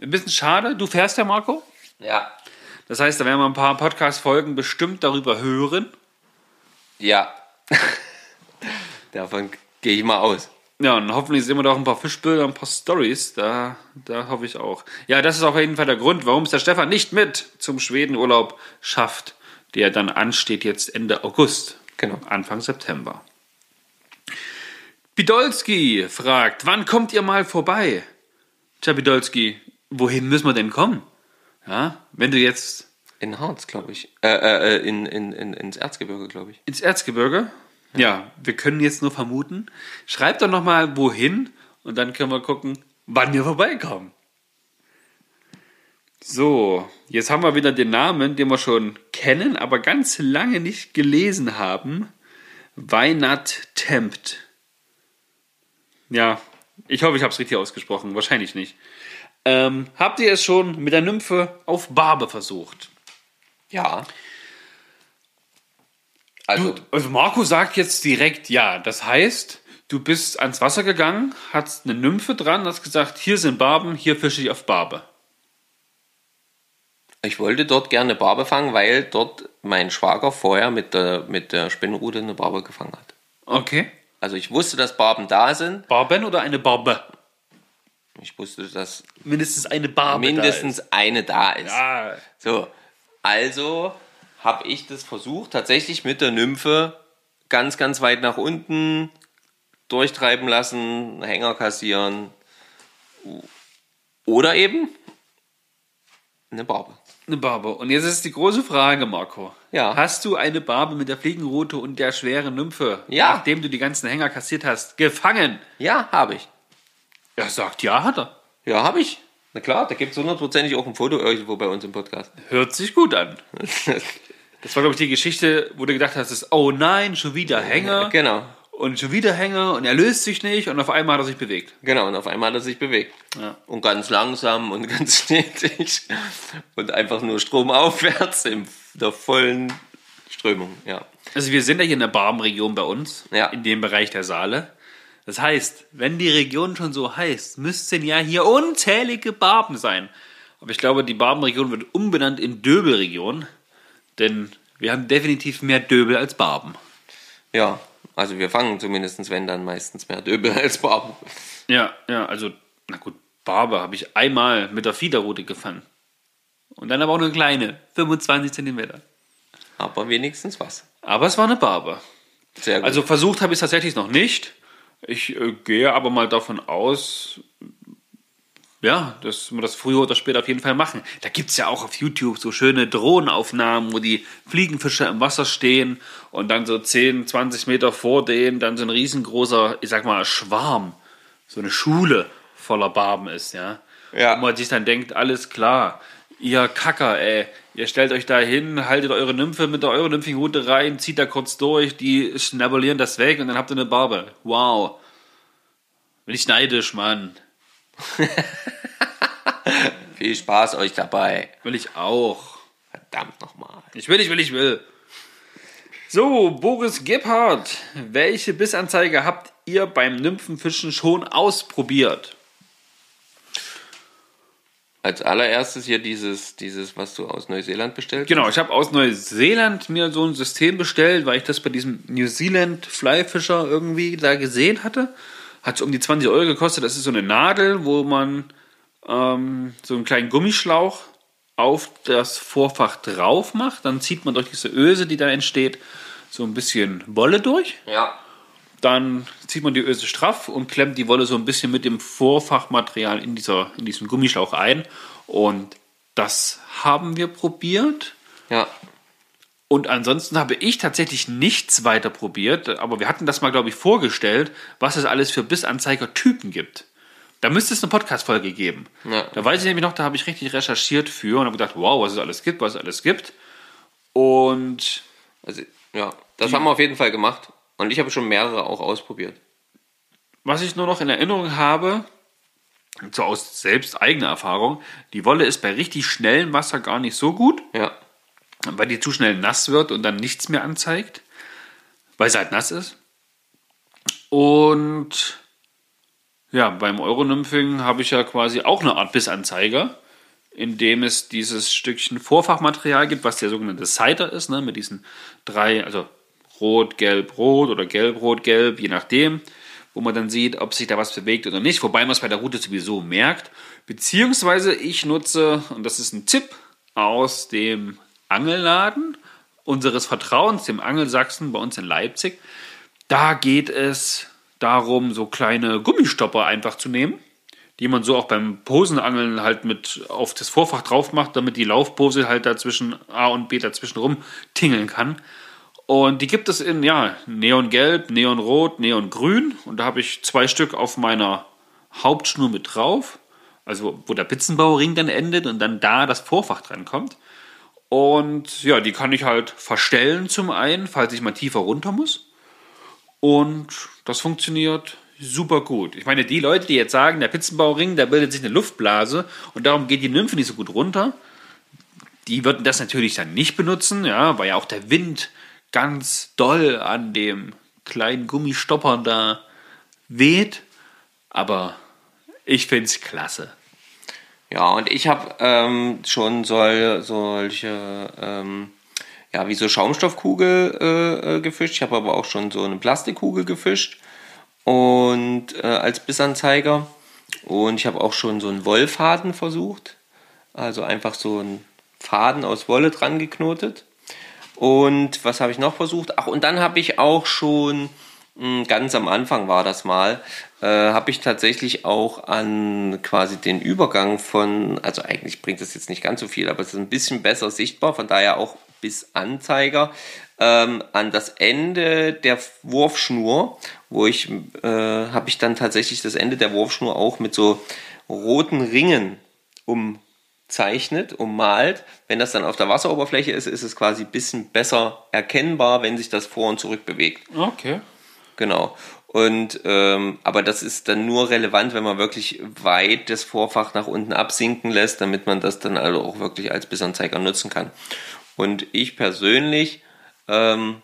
Ein bisschen schade. Du fährst ja, Marco? Ja. Das heißt, da werden wir ein paar Podcast-Folgen bestimmt darüber hören. Ja. Davon gehe ich mal aus. Ja, und hoffentlich sehen wir da auch ein paar Fischbilder, ein paar Stories. Da, da hoffe ich auch. Ja, das ist auf jeden Fall der Grund, warum es der Stefan nicht mit zum Schwedenurlaub schafft, der dann ansteht jetzt Ende August. Genau. Anfang September. Bidolski fragt, wann kommt ihr mal vorbei? Tja, Bidolski, wohin müssen wir denn kommen? Ja, wenn du jetzt In Harz, glaube ich. Äh, äh, äh, in, in, in, ins Erzgebirge, glaube ich. ins Erzgebirge, ja, wir können jetzt nur vermuten. Schreibt doch nochmal, wohin und dann können wir gucken, wann wir vorbeikommen. So, jetzt haben wir wieder den Namen, den wir schon kennen, aber ganz lange nicht gelesen haben. Weinat Tempt. Ja, ich hoffe, ich habe es richtig ausgesprochen. Wahrscheinlich nicht. Ähm, habt ihr es schon mit der Nymphe auf Barbe versucht? Ja. Also, Also Marco sagt jetzt direkt ja. Das heißt, du bist ans Wasser gegangen, hast eine Nymphe dran, hast gesagt, hier sind Barben, hier fische ich auf Barbe. ich wollte dort gerne Barbe fangen, weil dort mein Schwager vorher mit der, mit der Spinnrute eine Barbe gefangen hat. Okay. Also ich wusste, dass Barben da sind. Barben oder eine Barbe? Ich wusste, dass Mindestens eine Barbe. mindestens eine da ist. Da ist. Ah, So, also habe ich das versucht, tatsächlich mit der Nymphe ganz, ganz weit nach unten durchtreiben lassen, Hänger kassieren. Oder eben eine Barbe. eine Barbe. Und jetzt ist die große Frage, Marco. Ja. Hast du eine Barbe mit der Fliegenrute und der schweren Nymphe, Ja. nachdem du die ganzen Hänger kassiert hast, gefangen? Ja, habe ich. Er sagt, ja, hat er. Ja, habe ich. Na klar, da gibt es hundertprozentig auch ein Foto irgendwo bei uns im Podcast. Hört sich gut an. Das war, glaube ich, die Geschichte, wo du gedacht hast, oh nein, schon wieder Hänger. genau, Und schon wieder Hänger und er löst sich nicht und auf einmal hat er sich bewegt. genau. Und auf einmal hat er sich bewegt. Ja. Und ganz langsam und ganz stetig. Und einfach nur stromaufwärts in der vollen Strömung, ja. Also wir sind ja hier in der Barbenregion bei uns, Ja. in dem Bereich der Saale. Das heißt, wenn die Region schon so heißt, müssten ja hier unzählige Barben sein. Aber ich glaube, die Barbenregion wird umbenannt in Döbelregion, denn wir haben definitiv mehr Döbel als Barben. Ja, also wir fangen zumindest, wenn dann meistens mehr Döbel als Barben. Ja, ja, also, na gut, Barbe habe ich einmal mit der Fiederrute gefangen. Und dann aber auch eine kleine, 25 Zentimeter. Aber wenigstens was. Aber es war eine Barbe. Sehr gut. Also versucht habe ich es tatsächlich noch nicht. Ich äh, gehe aber mal davon aus, ja, dass wir das früher oder später auf jeden Fall machen. Da gibt es ja auch auf YouTube so schöne Drohnenaufnahmen, wo die Fliegenfische im Wasser stehen und dann so 10, 20 Meter vor denen dann so ein riesengroßer, ich sag mal, Schwarm, so eine Schule voller Barben ist, ja. Ja. Wo man sich dann denkt, alles klar, ihr Kacker, ey, ihr stellt euch da hin, haltet eure Nymphe mit der euren Nymphenrute rein, zieht da kurz durch, die schnabulieren das weg und dann habt ihr eine Barbe. Wow. Bin ich neidisch, Mann. Viel Spaß euch dabei. Will ich auch. Verdammt nochmal. Ich will, ich will, ich will. So, Boris Gebhardt. Welche Bissanzeige habt ihr beim Nymphenfischen schon ausprobiert? Als allererstes hier dieses, dieses, was du aus Neuseeland bestellt Genau, ich habe aus Neuseeland mir so ein System bestellt, weil ich das bei diesem New Zealand Flyfisher irgendwie da gesehen hatte. Hat um die 20 Euro gekostet. Das ist so eine Nadel, wo man ähm, so einen kleinen Gummischlauch auf das Vorfach drauf macht. Dann zieht man durch diese Öse, die da entsteht, so ein bisschen Wolle durch. Ja. Dann zieht man die Öse straff und klemmt die Wolle so ein bisschen mit dem Vorfachmaterial in, dieser, in diesem Gummischlauch ein. Und das haben wir probiert. Ja. Und ansonsten habe ich tatsächlich nichts weiter probiert, aber wir hatten das mal, glaube ich, vorgestellt, was es alles für Bissanzeiger-Typen gibt. Da müsste es eine Podcast-Folge geben. Ja. Da weiß ich nämlich noch, da habe ich richtig recherchiert für und habe gedacht, wow, was es alles gibt, was es alles gibt. Und Also, ja, das haben wir auf jeden Fall gemacht. Und ich habe schon mehrere auch ausprobiert. was ich nur noch in Erinnerung habe, so aus selbst eigener Erfahrung, die Wolle ist bei richtig schnellem Wasser gar nicht so gut, Ja. weil die zu schnell nass wird und dann nichts mehr anzeigt, weil sie halt nass ist. Und ja, beim Euronymphing habe ich ja quasi auch eine Art Bissanzeiger, in dem es dieses Stückchen Vorfachmaterial gibt, was der sogenannte Cider ist, ne, mit diesen drei, also rot, gelb, rot oder gelb, rot, gelb, je nachdem, wo man dann sieht, ob sich da was bewegt oder nicht, wobei man es bei der Route sowieso merkt. Beziehungsweise ich nutze, und das ist ein Tipp aus dem Angelladen unseres Vertrauens, dem Angelsachsen bei uns in Leipzig, da geht es darum, so kleine Gummistopper einfach zu nehmen, die man so auch beim Posenangeln halt mit auf das Vorfach drauf macht, damit die Laufpose halt dazwischen A und B dazwischen rum tingeln kann. Und die gibt es in ja, Neongelb, Neonrot, Neongrün. Und da habe ich zwei Stück auf meiner Hauptschnur mit drauf. Also wo der Pizzenbauring dann endet und dann da das Vorfach dran kommt. Und ja, die kann ich halt verstellen zum einen, falls ich mal tiefer runter muss. Und das funktioniert super gut. Ich meine, die Leute, die jetzt sagen, der Pizzenbauring, da bildet sich eine Luftblase und darum geht die Nymphe nicht so gut runter, die würden das natürlich dann nicht benutzen, ja, weil ja auch der Wind ganz doll an dem kleinen Gummistopper da weht. Aber ich finde es klasse. Ja, und ich habe ähm, schon sol, solche, ähm, ja, wie so Schaumstoffkugel äh, äh, gefischt. Ich habe aber auch schon so eine Plastikkugel gefischt und äh, als Bissanzeiger. Und ich habe auch schon so einen Wollfaden versucht. Also einfach so einen Faden aus Wolle dran geknotet. Und was habe ich noch versucht? Ach, und dann habe ich auch schon, mh, ganz am Anfang war das mal, äh, habe ich tatsächlich auch an quasi den Übergang von, also eigentlich bringt das jetzt nicht ganz so viel, aber es ist ein bisschen besser sichtbar, von daher auch bis Anzeiger, ähm, an das Ende der Wurfschnur, wo ich, äh, habe ich dann tatsächlich das Ende der Wurfschnur auch mit so roten Ringen umzeichnet, ummalt. Wenn das dann auf der Wasseroberfläche ist, ist es quasi ein bisschen besser erkennbar, wenn sich das vor und zurück bewegt. Okay. Genau. Und ähm, aber das ist dann nur relevant, wenn man wirklich weit das Vorfach nach unten absinken lässt, damit man das dann also auch wirklich als Bissanzeiger nutzen kann. Und ich persönlich ähm,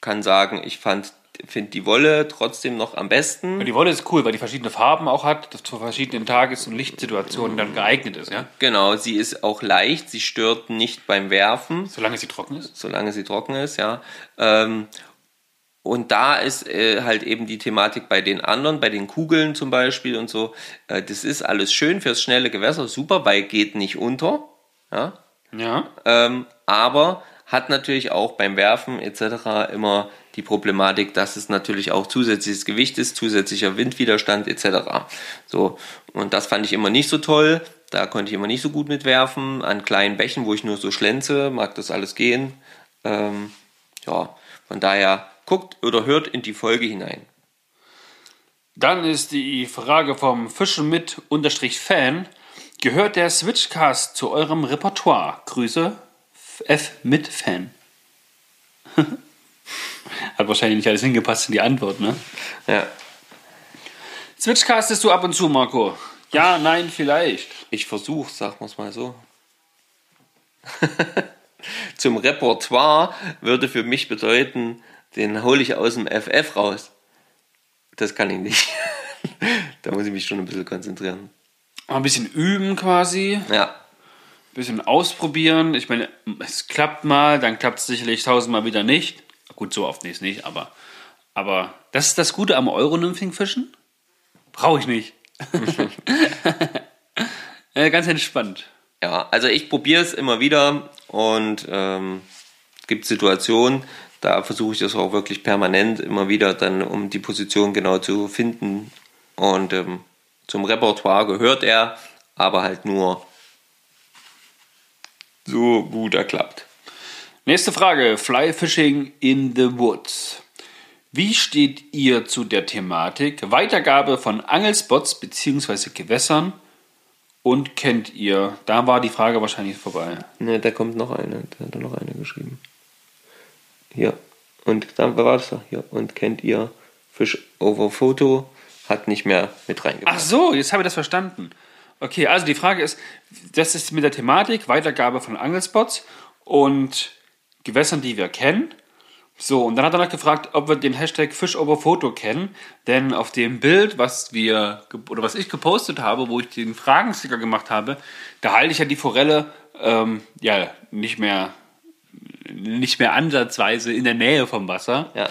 kann sagen, ich fand finde die Wolle trotzdem noch am besten. Die Wolle ist cool, weil die verschiedene Farben auch hat, das zu verschiedenen Tages- und Lichtsituationen dann geeignet ist, ja? Genau, sie ist auch leicht, sie stört nicht beim Werfen. Solange sie trocken ist. solange sie trocken ist, ja. Ähm, und da ist äh, halt eben die Thematik bei den anderen, bei den Kugeln zum Beispiel und so. Äh, das ist alles schön fürs schnelle Gewässer, super, weil geht nicht unter, ja. Ja. Ähm, aber hat natürlich auch beim Werfen etc. immer die Problematik, dass es natürlich auch zusätzliches Gewicht ist, zusätzlicher Windwiderstand etc. So und das fand ich immer nicht so toll. Da konnte ich immer nicht so gut mit werfen. An kleinen Bächen, wo ich nur so schlänze, mag das alles gehen. Ähm, ja, von daher guckt oder hört in die Folge hinein. Dann ist die Frage vom Fischen mit Unterstrich Fan. Gehört der Switchcast zu eurem Repertoire? Grüße, F mit Fan. Hat wahrscheinlich nicht alles hingepasst in die Antwort, ne? Ja, Switchcastest du ab und zu, Marco? Ja, nein, vielleicht. ich versuche, sagen wir es mal so. Zum Repertoire würde für mich bedeuten, den hole ich aus dem FF raus. Das kann ich nicht. da muss ich mich schon ein bisschen konzentrieren. Ein bisschen üben quasi, ein Ja, bisschen ausprobieren. Ich meine, es klappt mal, dann klappt es sicherlich tausendmal wieder nicht. Gut, so oft ist nicht, aber, aber das ist das Gute am Euronymphing-Fischen. Brauche ich nicht. ganz entspannt. ja. Also ich probiere es immer wieder und ähm, es gibt Situationen, da versuche ich das auch wirklich permanent immer wieder dann, um die Position genau zu finden. Und ähm, zum Repertoire gehört er, aber halt nur so gut er klappt. Nächste Frage. Fly Fishing in the Woods. Wie steht ihr zu der Thematik Weitergabe von Angelspots bzw. Gewässern und kennt ihr? Da war die Frage wahrscheinlich vorbei. Ne, da kommt noch eine. Da hat er noch eine geschrieben. Hier. Und dann war das doch hier. Und kennt ihr Fish over Photo? Hat nicht mehr mit reingebracht. Ach so, jetzt habe ich das verstanden. Okay, also die Frage ist, das ist mit der Thematik Weitergabe von Angelspots und Gewässern, die wir kennen. So, und dann hat er noch gefragt, ob wir den Hashtag Fish over Photo kennen, denn auf dem Bild, was wir oder was ich gepostet habe, wo ich den Fragensticker gemacht habe, da halte ich ja die Forelle ähm, ja nicht mehr nicht mehr ansatzweise in der Nähe vom Wasser. Ja,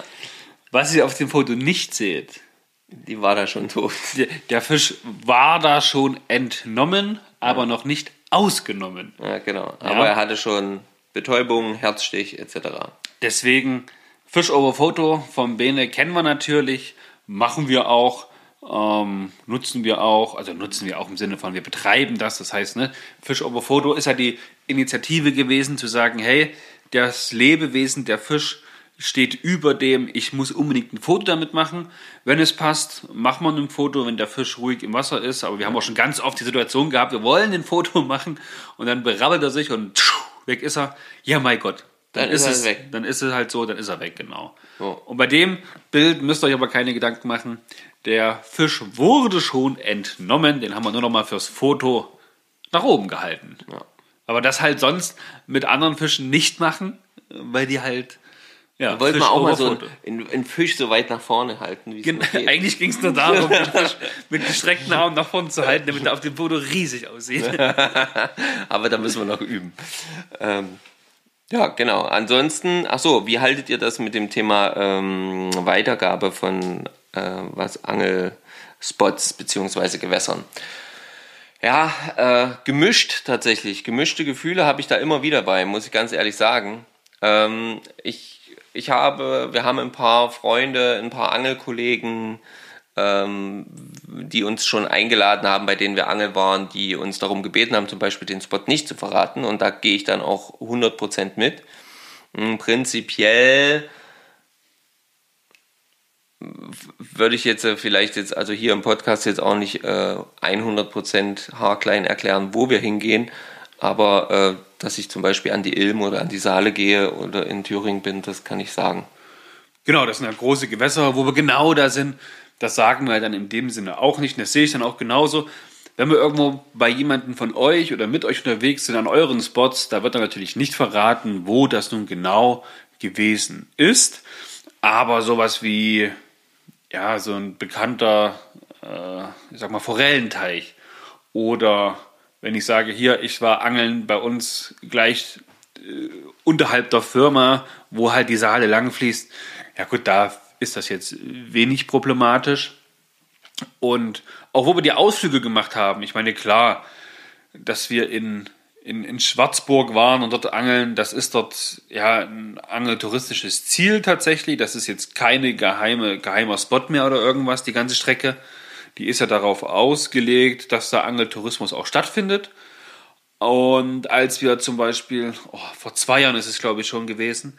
Was ihr auf dem Foto nicht seht, die war da schon tot. der, der Fisch war da schon entnommen, aber noch nicht ausgenommen. Ja, genau. Aber er hatte schon Betäubung, Herzstich etc. Deswegen Fish over Photo vom Bene kennen wir natürlich, machen wir auch, ähm, nutzen wir auch, also nutzen wir auch im Sinne von wir betreiben das. Das heißt, ne, Fish over Photo ist ja die Initiative gewesen zu sagen, hey, das Lebewesen, der Fisch steht über dem, ich muss unbedingt ein Foto damit machen. Wenn es passt, machen wir ein Foto, wenn der Fisch ruhig im Wasser ist. Aber wir haben auch schon ganz oft die Situation gehabt, wir wollen ein Foto machen und dann berabbelt er sich und weg ist er. Ja, mein Gott. Dann ist er es weg. Dann ist es halt so, dann ist er weg, genau. So. Und bei dem Bild müsst ihr euch aber keine Gedanken machen. Der Fisch wurde schon entnommen, den haben wir nur noch mal fürs Foto nach oben gehalten. Ja. Aber das halt sonst mit anderen Fischen nicht machen, weil die halt. Ja, Wollten wir auch mal so einen, einen Fisch so weit nach vorne halten, wie geht. Eigentlich ging es nur darum, den Fisch mit gestreckten Armen nach vorne zu halten, damit er auf dem Foto riesig aussieht. Aber da müssen wir noch üben. Ähm, ja, genau. Ansonsten, ach so, wie haltet ihr das mit dem Thema ähm, Weitergabe von äh, was Angelspots beziehungsweise Gewässern? Ja, äh, gemischt tatsächlich. Gemischte Gefühle habe ich da immer wieder bei, muss ich ganz ehrlich sagen. Ähm, ich, ich habe, wir haben ein paar Freunde, ein paar Angelkollegen, ähm, die uns schon eingeladen haben, bei denen wir angeln waren, die uns darum gebeten haben, zum Beispiel den Spot nicht zu verraten. Und da gehe ich dann auch 100% mit. Mm, Prinzipiell würde ich jetzt äh, vielleicht jetzt, also hier im Podcast jetzt auch nicht äh, 100% haarklein erklären, wo wir hingehen, aber äh, dass ich zum Beispiel an die Ilm oder an die Saale gehe oder in Thüringen bin, das kann ich sagen. Genau, das sind ja große Gewässer, wo wir genau da sind. Das sagen wir dann in dem Sinne auch nicht. Das sehe ich dann auch genauso. Wenn wir irgendwo bei jemandem von euch oder mit euch unterwegs sind an euren Spots, da wird dann natürlich nicht verraten, wo das nun genau gewesen ist. Aber sowas wie, ja, so ein bekannter, äh, ich sag mal, Forellenteich. Oder wenn ich sage, hier, ich war angeln bei uns gleich unterhalb der Firma, wo halt die Saale langfließt, ja gut, da ist das jetzt wenig problematisch. Und auch wo wir die Ausflüge gemacht haben, ich meine, klar, dass wir in, in, in Schwarzburg waren und dort angeln, das ist dort ja ein angeltouristisches Ziel tatsächlich. Das ist jetzt keine geheime, geheimer Spot mehr oder irgendwas, die ganze Strecke. Die ist ja darauf ausgelegt, dass da Angeltourismus auch stattfindet. Und als wir zum Beispiel, oh, vor zwei Jahren ist es glaube ich schon gewesen,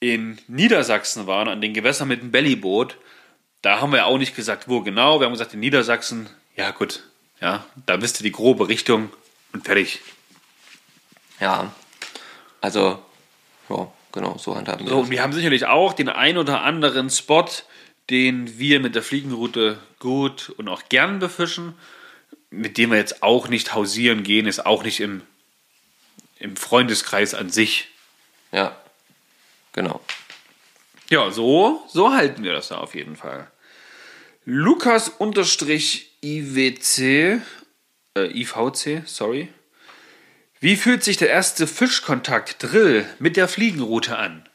in Niedersachsen waren, an den Gewässern mit dem Bellyboot, da haben wir auch nicht gesagt, wo genau. Wir haben gesagt, in Niedersachsen, ja gut, ja, da wisst ihr die grobe Richtung und fertig. Ja, also, ja, genau, so handhaben wir So, und wir haben sicherlich auch den ein oder anderen Spot, den wir mit der Fliegenroute gut und auch gern befischen, mit dem wir jetzt auch nicht hausieren gehen, ist auch nicht im, im Freundeskreis an sich. Ja, genau. Ja, so, so halten wir das da auf jeden Fall. Lukas unterstrich IWC, äh, IVC, sorry. Wie fühlt sich der erste Fischkontakt Drill mit der Fliegenroute an?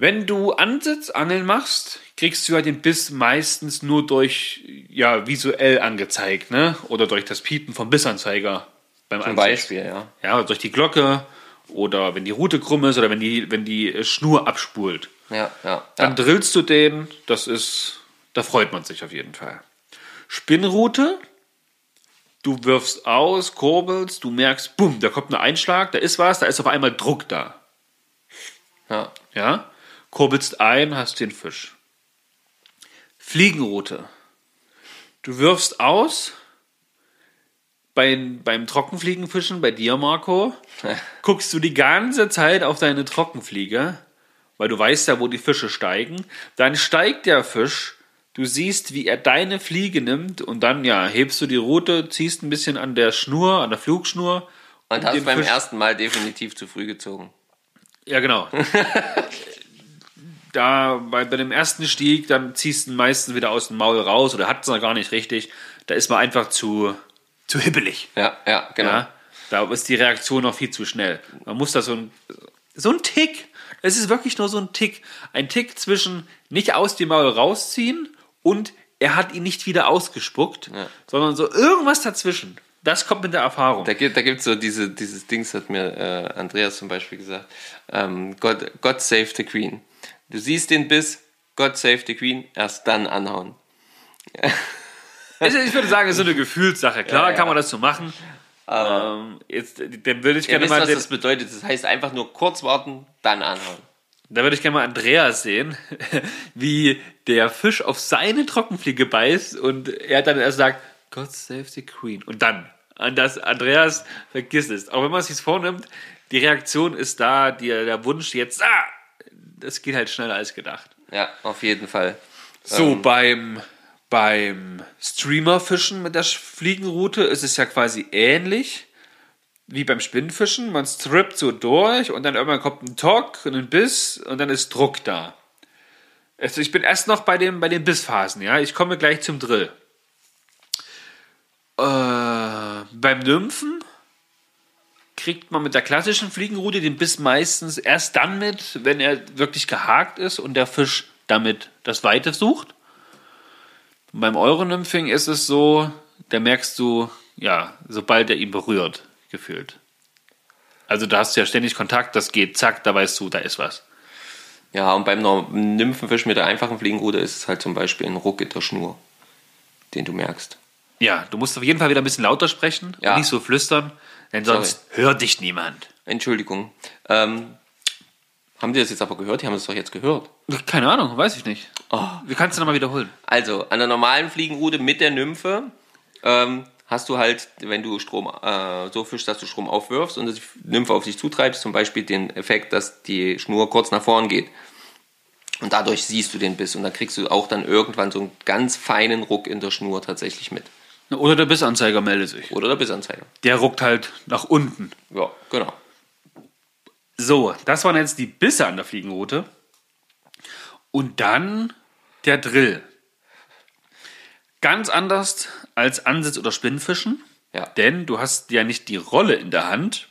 Wenn du Ansitz Angeln machst, kriegst du ja den Biss meistens nur durch, ja, visuell angezeigt, ne? Oder durch das Piepen vom Bissanzeiger beim Zum Ansitz. Beispiel, ja. Ja, durch die Glocke oder wenn die Route krumm ist oder wenn die, wenn die äh, Schnur abspult. Ja, ja. Dann ja. drillst du den, das ist, da freut man sich auf jeden Fall. Spinnroute, du wirfst aus, kurbelst, du merkst, bumm, da kommt ein Einschlag, da ist was, da ist auf einmal Druck da. ja. Ja? Kurbelst ein, hast den Fisch. Fliegenroute. Du wirfst aus, beim, beim Trockenfliegenfischen, bei dir, Marco, guckst du die ganze Zeit auf deine Trockenfliege, weil du weißt ja, wo die Fische steigen. Dann steigt der Fisch, du siehst, wie er deine Fliege nimmt und dann, ja, hebst du die Route, ziehst ein bisschen an der Schnur, an der Flugschnur. Und um hast beim Fisch- ersten Mal definitiv zu früh gezogen. Ja, genau. da bei, bei dem ersten Stieg, dann ziehst du ihn meistens wieder aus dem Maul raus oder hat es noch gar nicht richtig. Da ist man einfach zu, zu hibbelig. Ja, ja, genau. Ja, da ist die Reaktion noch viel zu schnell. Man muss da so ein, so ein Tick, es ist wirklich nur so ein Tick, ein Tick zwischen nicht aus dem Maul rausziehen und er hat ihn nicht wieder ausgespuckt, sondern so irgendwas dazwischen. Das kommt mit der Erfahrung. Da gibt da gibt's so diese, dieses Dings, hat mir äh, Andreas zum Beispiel gesagt. Ähm, God, God save the Queen. Du siehst den Biss, God save the Queen, erst dann anhauen. Ich würde sagen, es ist so eine Gefühlssache. Klar Ja, kann man das so machen. Ähm, jetzt, dann würde ich gerne wisst, mal, was den, das bedeutet. Das heißt einfach nur kurz warten, dann anhauen. da würde ich gerne mal Andreas sehen, wie der Fisch auf seine Trockenfliege beißt und er dann erst sagt, God save the Queen. Und dann, an das Andreas vergisst es. Auch wenn man es sich vornimmt, die Reaktion ist da, die, der Wunsch jetzt, ah, das geht halt schneller als gedacht. Ja, auf jeden Fall. So, beim, beim Streamerfischen mit der Fliegenroute ist es ja quasi ähnlich wie beim Spinnfischen. Man strippt so durch und dann irgendwann kommt ein Tock und ein Biss und dann ist Druck da. Also ich bin erst noch bei, dem, bei den Bissphasen, ja. Ich komme gleich zum Drill. Äh, beim Nymphen kriegt man mit der klassischen Fliegenrute den Biss meistens erst dann mit, wenn er wirklich gehakt ist und der Fisch damit das Weite sucht. Und beim Euronymphing ist es so, da merkst du, ja, sobald er ihn berührt, gefühlt. Also da hast du ja ständig Kontakt, das geht zack, da weißt du, da ist was. Ja, und beim Nymphenfisch mit der einfachen Fliegenrute ist es halt zum Beispiel ein Ruck in der Schnur, den du merkst. Ja, du musst auf jeden Fall wieder ein bisschen lauter sprechen Ja. und nicht so flüstern, denn sonst hört dich niemand. Entschuldigung. Ähm, haben die das jetzt aber gehört? Die haben das doch jetzt gehört. Keine Ahnung, weiß ich nicht. Wie kannst du nochmal wiederholen? Also, an der normalen Fliegenrute mit der Nymphe ähm, hast du halt, wenn du Strom äh, so fischst, dass du Strom aufwirfst und die Nymphe auf dich zutreibst, zum Beispiel den Effekt, dass die Schnur kurz nach vorn geht. Und dadurch siehst du den Biss und dann kriegst du auch dann irgendwann so einen ganz feinen Ruck in der Schnur tatsächlich mit. Oder der Bissanzeiger meldet sich. Oder der Bissanzeiger. Der ruckt halt nach unten. Ja, genau. So, das waren jetzt die Bisse an der Fliegenroute. Und dann der Drill. Ganz anders als Ansitz- oder Spinnfischen. Ja. Denn du hast ja nicht die Rolle in der Hand,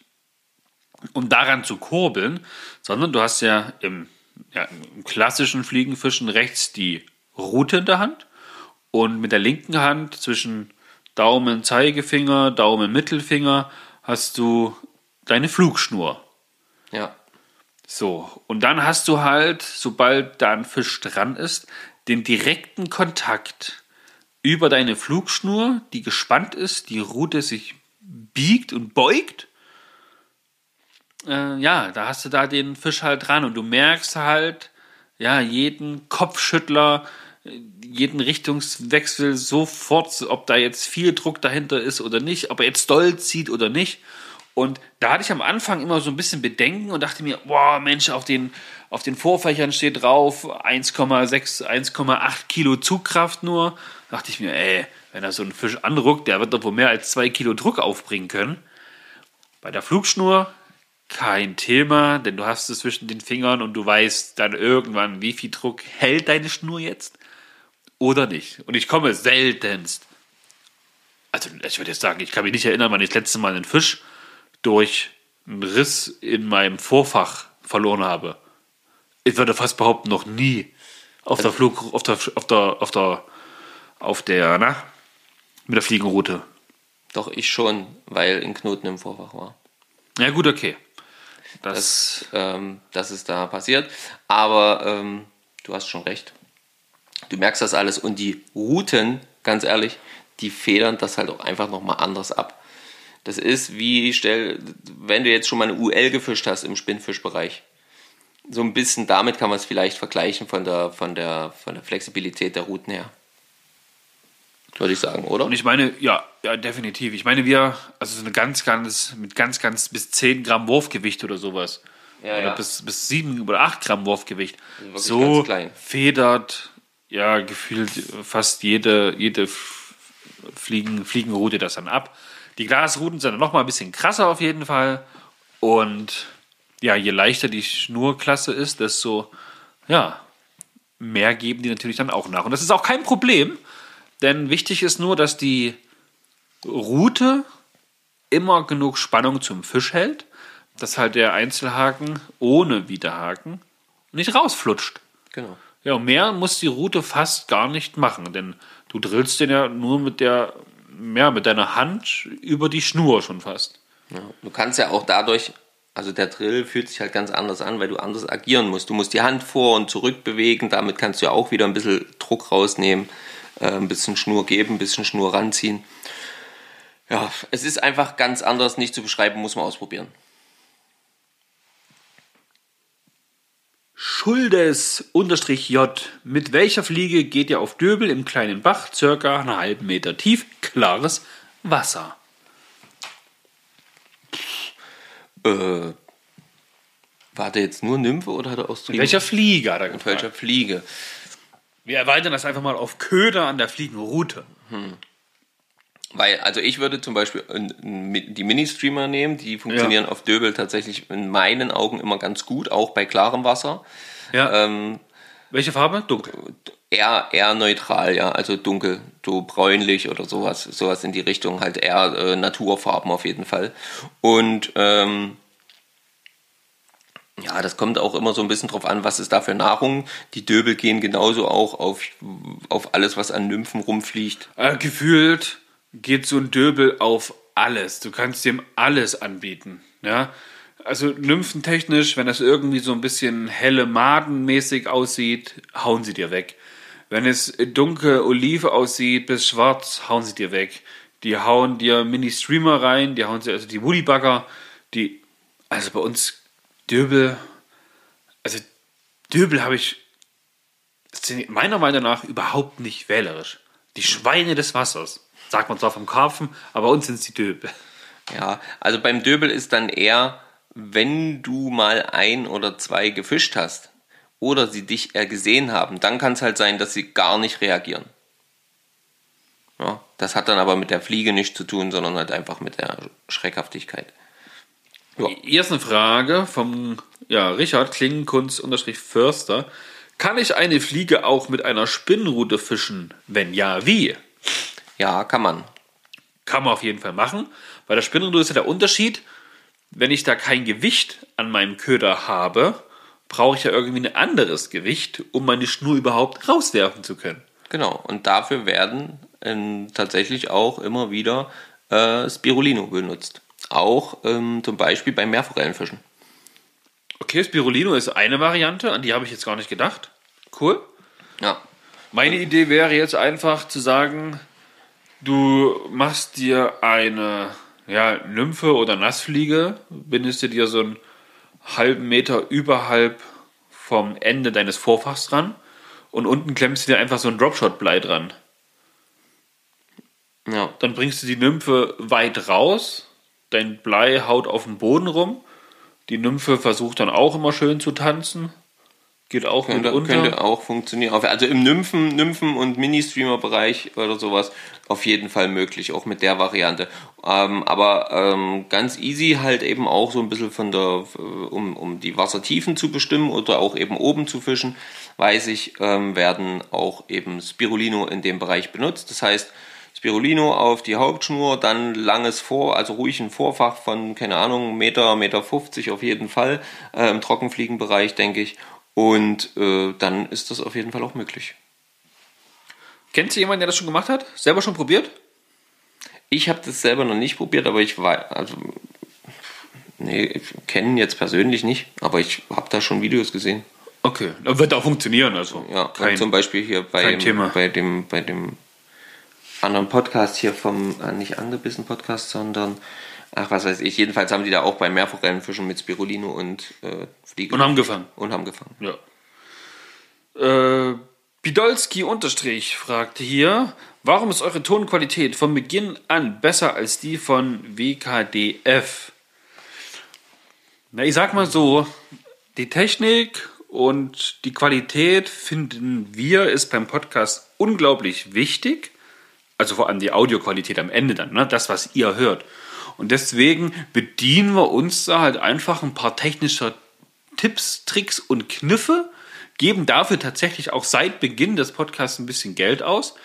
um daran zu kurbeln, sondern du hast ja im, ja, im klassischen Fliegenfischen rechts die Rute in der Hand und mit der linken Hand zwischen Daumen, Zeigefinger, Daumen, Mittelfinger hast du deine Flugschnur. Ja. So, und dann hast du halt, sobald da ein Fisch dran ist, den direkten Kontakt über deine Flugschnur, die gespannt ist, die Rute sich biegt und beugt. Äh, ja, da hast du da den Fisch halt dran und du merkst halt, ja, jeden Kopfschüttler, jeden Richtungswechsel sofort, ob da jetzt viel Druck dahinter ist oder nicht, ob er jetzt doll zieht oder nicht. Und da hatte ich am Anfang immer so ein bisschen Bedenken und dachte mir, boah, Mensch, auf den, auf den Vorfächern steht drauf 1,6, 1,8 Kilo Zugkraft nur. Da dachte ich mir, ey, wenn er so einen Fisch anruckt, der wird doch wohl mehr als 2 Kilo Druck aufbringen können. Bei der Flugschnur kein Thema, denn du hast es zwischen den Fingern und du weißt dann irgendwann, wie viel Druck hält deine Schnur jetzt oder nicht. Und ich komme seltenst. Also, ich würde jetzt sagen, ich kann mich nicht erinnern, wann ich das letzte Mal einen Fisch durch einen Riss in meinem Vorfach verloren habe. Ich würde fast behaupten, noch nie auf der Flug, auf der, auf der, auf der, auf der, na, mit der Fliegenroute. Doch, ich schon, weil ein Knoten im Vorfach war. Ja, gut, okay. Das, Das, ähm, das ist da passiert. Aber ähm, du hast schon recht. Du merkst das alles und die Routen, ganz ehrlich, die federn das halt auch einfach nochmal anders ab. Das ist wie, stell, wenn du jetzt schon mal eine UL gefischt hast im Spinnfischbereich so ein bisschen damit kann man es vielleicht vergleichen von der, von der, von der Flexibilität der Routen her. Würde ich sagen, oder? Und ich meine, ja, ja, definitiv. Ich meine, wir, also so eine ganz, ganz, mit ganz, ganz bis 10 Gramm Wurfgewicht oder sowas. Ja, oder ja. bis, bis 7 oder 8 Gramm Wurfgewicht. wirklich so federt, ja, gefühlt fast jede, jede Fliegen, Fliegenroute das dann ab. Die Glasrouten sind dann nochmal ein bisschen krasser auf jeden Fall. Und ja, je leichter die Schnurklasse ist, desto, ja, mehr geben die natürlich dann auch nach. Und das ist auch kein Problem, denn wichtig ist nur, dass die Route immer genug Spannung zum Fisch hält, dass halt der Einzelhaken ohne Widerhaken nicht rausflutscht. Genau. Ja, mehr muss die Route fast gar nicht machen, denn du drillst den ja nur mit der, ja, mit deiner Hand über die Schnur schon fast. Ja. Du kannst ja auch dadurch, also der Drill fühlt sich halt ganz anders an, weil du anders agieren musst. Du musst die Hand vor und zurück bewegen, damit kannst du ja auch wieder ein bisschen Druck rausnehmen, äh, ein bisschen Schnur geben, ein bisschen Schnur ranziehen. Ja, es ist einfach ganz anders, nicht zu beschreiben, muss man ausprobieren. Schuldes unterstrich J. Mit welcher Fliege geht ihr auf Döbel im kleinen Bach, circa einen halben Meter tief, klares Wasser? Äh, war der jetzt nur Nymphe oder hat er Mit welcher Fliege hat er gefragt? welcher Fliege? Wir erweitern das einfach mal auf Köder an der Fliegenroute. Weil, also ich würde zum Beispiel die Mini-Streamer nehmen, die funktionieren auf Döbel tatsächlich in meinen Augen immer ganz gut, auch bei klarem Wasser. Ja. Ähm, Welche Farbe? Dunkel. eher, eher neutral, ja, also dunkel, so bräunlich oder sowas, sowas in die Richtung, halt eher äh, Naturfarben auf jeden Fall. Und ähm, ja, das kommt auch immer so ein bisschen drauf an, was ist da für Nahrung. Die Döbel gehen genauso auch auf, auf alles, was an Nymphen rumfliegt. Äh, gefühlt geht so ein Döbel auf alles. Du kannst dem alles anbieten. Ja? Also nymphentechnisch, wenn das irgendwie so ein bisschen helle Madenmäßig aussieht, hauen sie dir weg. Wenn es dunkel olive aussieht bis schwarz, hauen sie dir weg. Die hauen dir Mini-Streamer rein, die hauen sie, also die Woodybugger, die, also bei uns Döbel, also Döbel habe ich meiner Meinung nach überhaupt nicht wählerisch. Die Schweine des Wassers. Sagt man zwar vom Karpfen, aber bei uns sind es die Döbel. Ja, also beim Döbel ist dann eher, wenn du mal ein oder zwei gefischt hast oder sie dich eher gesehen haben, dann kann es halt sein, dass sie gar nicht reagieren. Ja, das hat dann aber mit der Fliege nichts zu tun, sondern halt einfach mit der Schreckhaftigkeit. Ja. Hier ist eine Frage vom ja, Richard Klingenkunst-Förster. Kann ich eine Fliege auch mit einer Spinnrute fischen? Wenn ja, wie? Ja, kann man. Kann man auf jeden Fall machen. Bei der Spinnrute ist ja der Unterschied, wenn ich da kein Gewicht an meinem Köder habe, brauche ich ja irgendwie ein anderes Gewicht, um meine Schnur überhaupt rauswerfen zu können. Genau. Und dafür werden ähm, tatsächlich auch immer wieder äh, Spirulino benutzt. Auch ähm, zum Beispiel beim Meerforellenfischen. Okay, Spirulino ist eine Variante, an die habe ich jetzt gar nicht gedacht. Cool. Ja. Meine Idee wäre jetzt einfach zu sagen, du machst dir eine ja, Nymphe oder Nassfliege, bindest du dir so einen halben Meter überhalb vom Ende deines Vorfachs dran und unten klemmst du dir einfach so ein Dropshot-Blei dran. Ja. Dann bringst du die Nymphe weit raus, dein Blei haut auf dem Boden rum, die Nymphe versucht dann auch immer schön zu tanzen, geht auch Könnte, unter. könnte auch funktionieren. Also im Nymphen, Nymphen- und Mini-Streamer-Bereich oder sowas auf jeden Fall möglich, auch mit der Variante. Ähm, aber ähm, ganz easy halt eben auch so ein bisschen von der, äh, um, um die Wassertiefen zu bestimmen oder auch eben oben zu fischen, weiß ich, ähm, werden auch eben Spirulino in dem Bereich benutzt. Das heißt, Spirulino auf die Hauptschnur, dann langes Vor, also ruhig ein Vorfach von, keine Ahnung, Meter, Meter 50 auf jeden Fall, äh, im Trockenfliegenbereich, denke ich. Und äh, dann ist das auf jeden Fall auch möglich. Kennst du jemanden, der das schon gemacht hat? Selber schon probiert? Ich habe das selber noch nicht probiert, aber ich weiß, also, nee, ich kenne jetzt persönlich nicht, aber ich habe da schon Videos gesehen. Okay, dann wird auch funktionieren. Also Ja, kein, zum Beispiel hier bei, Thema. bei dem, bei dem anderen Podcast hier vom, äh, nicht angebissen Podcast, sondern Ach, was weiß ich. Jedenfalls haben die da auch bei Meerforellenfischen mit Spirulino und äh, Fliege. Und haben gefangen. Und haben gefangen. Ja. Äh, Bidolski unterstrich fragt hier, warum ist eure Tonqualität von Beginn an besser als die von WKDF? Na, ich sag mal so, die Technik und die Qualität finden wir ist beim Podcast unglaublich wichtig. Also vor allem die Audioqualität am Ende dann, ne? das, was ihr hört. Und deswegen bedienen wir uns da halt einfach ein paar technischer Tipps, Tricks und Kniffe, geben dafür tatsächlich auch seit Beginn des Podcasts ein bisschen Geld aus.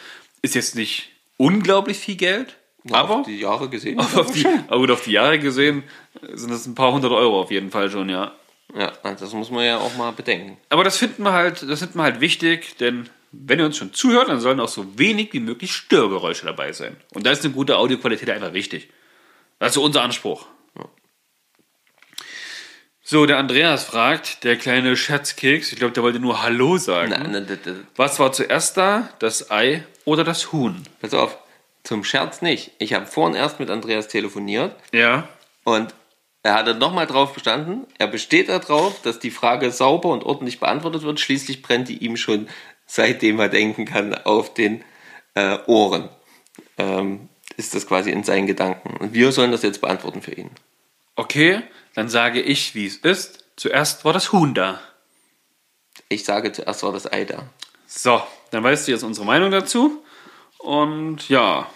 Ist jetzt nicht unglaublich viel Geld, Ja, aber auf die Jahre gesehen. auf die, aber gut, auf die Jahre gesehen sind das ein paar hundert Euro auf jeden Fall schon, ja. Ja, das muss man ja auch mal bedenken. Aber das finden wir halt, das finden wir halt wichtig, denn wenn ihr uns schon zuhört, dann sollen auch so wenig wie möglich Störgeräusche dabei sein. Und da ist eine gute Audioqualität einfach wichtig. Das ist unser Anspruch. So, der Andreas fragt, der kleine Scherzkeks, ich glaube, der wollte nur Hallo sagen. Na, na, na, na, Was war zuerst da, das Ei oder das Huhn? pass auf, zum Scherz nicht. Ich habe vorhin erst mit Andreas telefoniert Ja. und er hat dann nochmal drauf bestanden. Er besteht darauf, dass die Frage sauber und ordentlich beantwortet wird. Schließlich brennt die ihm schon, seitdem er denken kann, auf den äh, Ohren. Ähm, ist das quasi in seinen Gedanken. Und wir sollen das jetzt beantworten für ihn. Okay, dann sage ich, wie es ist. Zuerst war das Huhn da. Ich sage zuerst war das Ei da. So, dann weißt du jetzt unsere Meinung dazu. Und ja,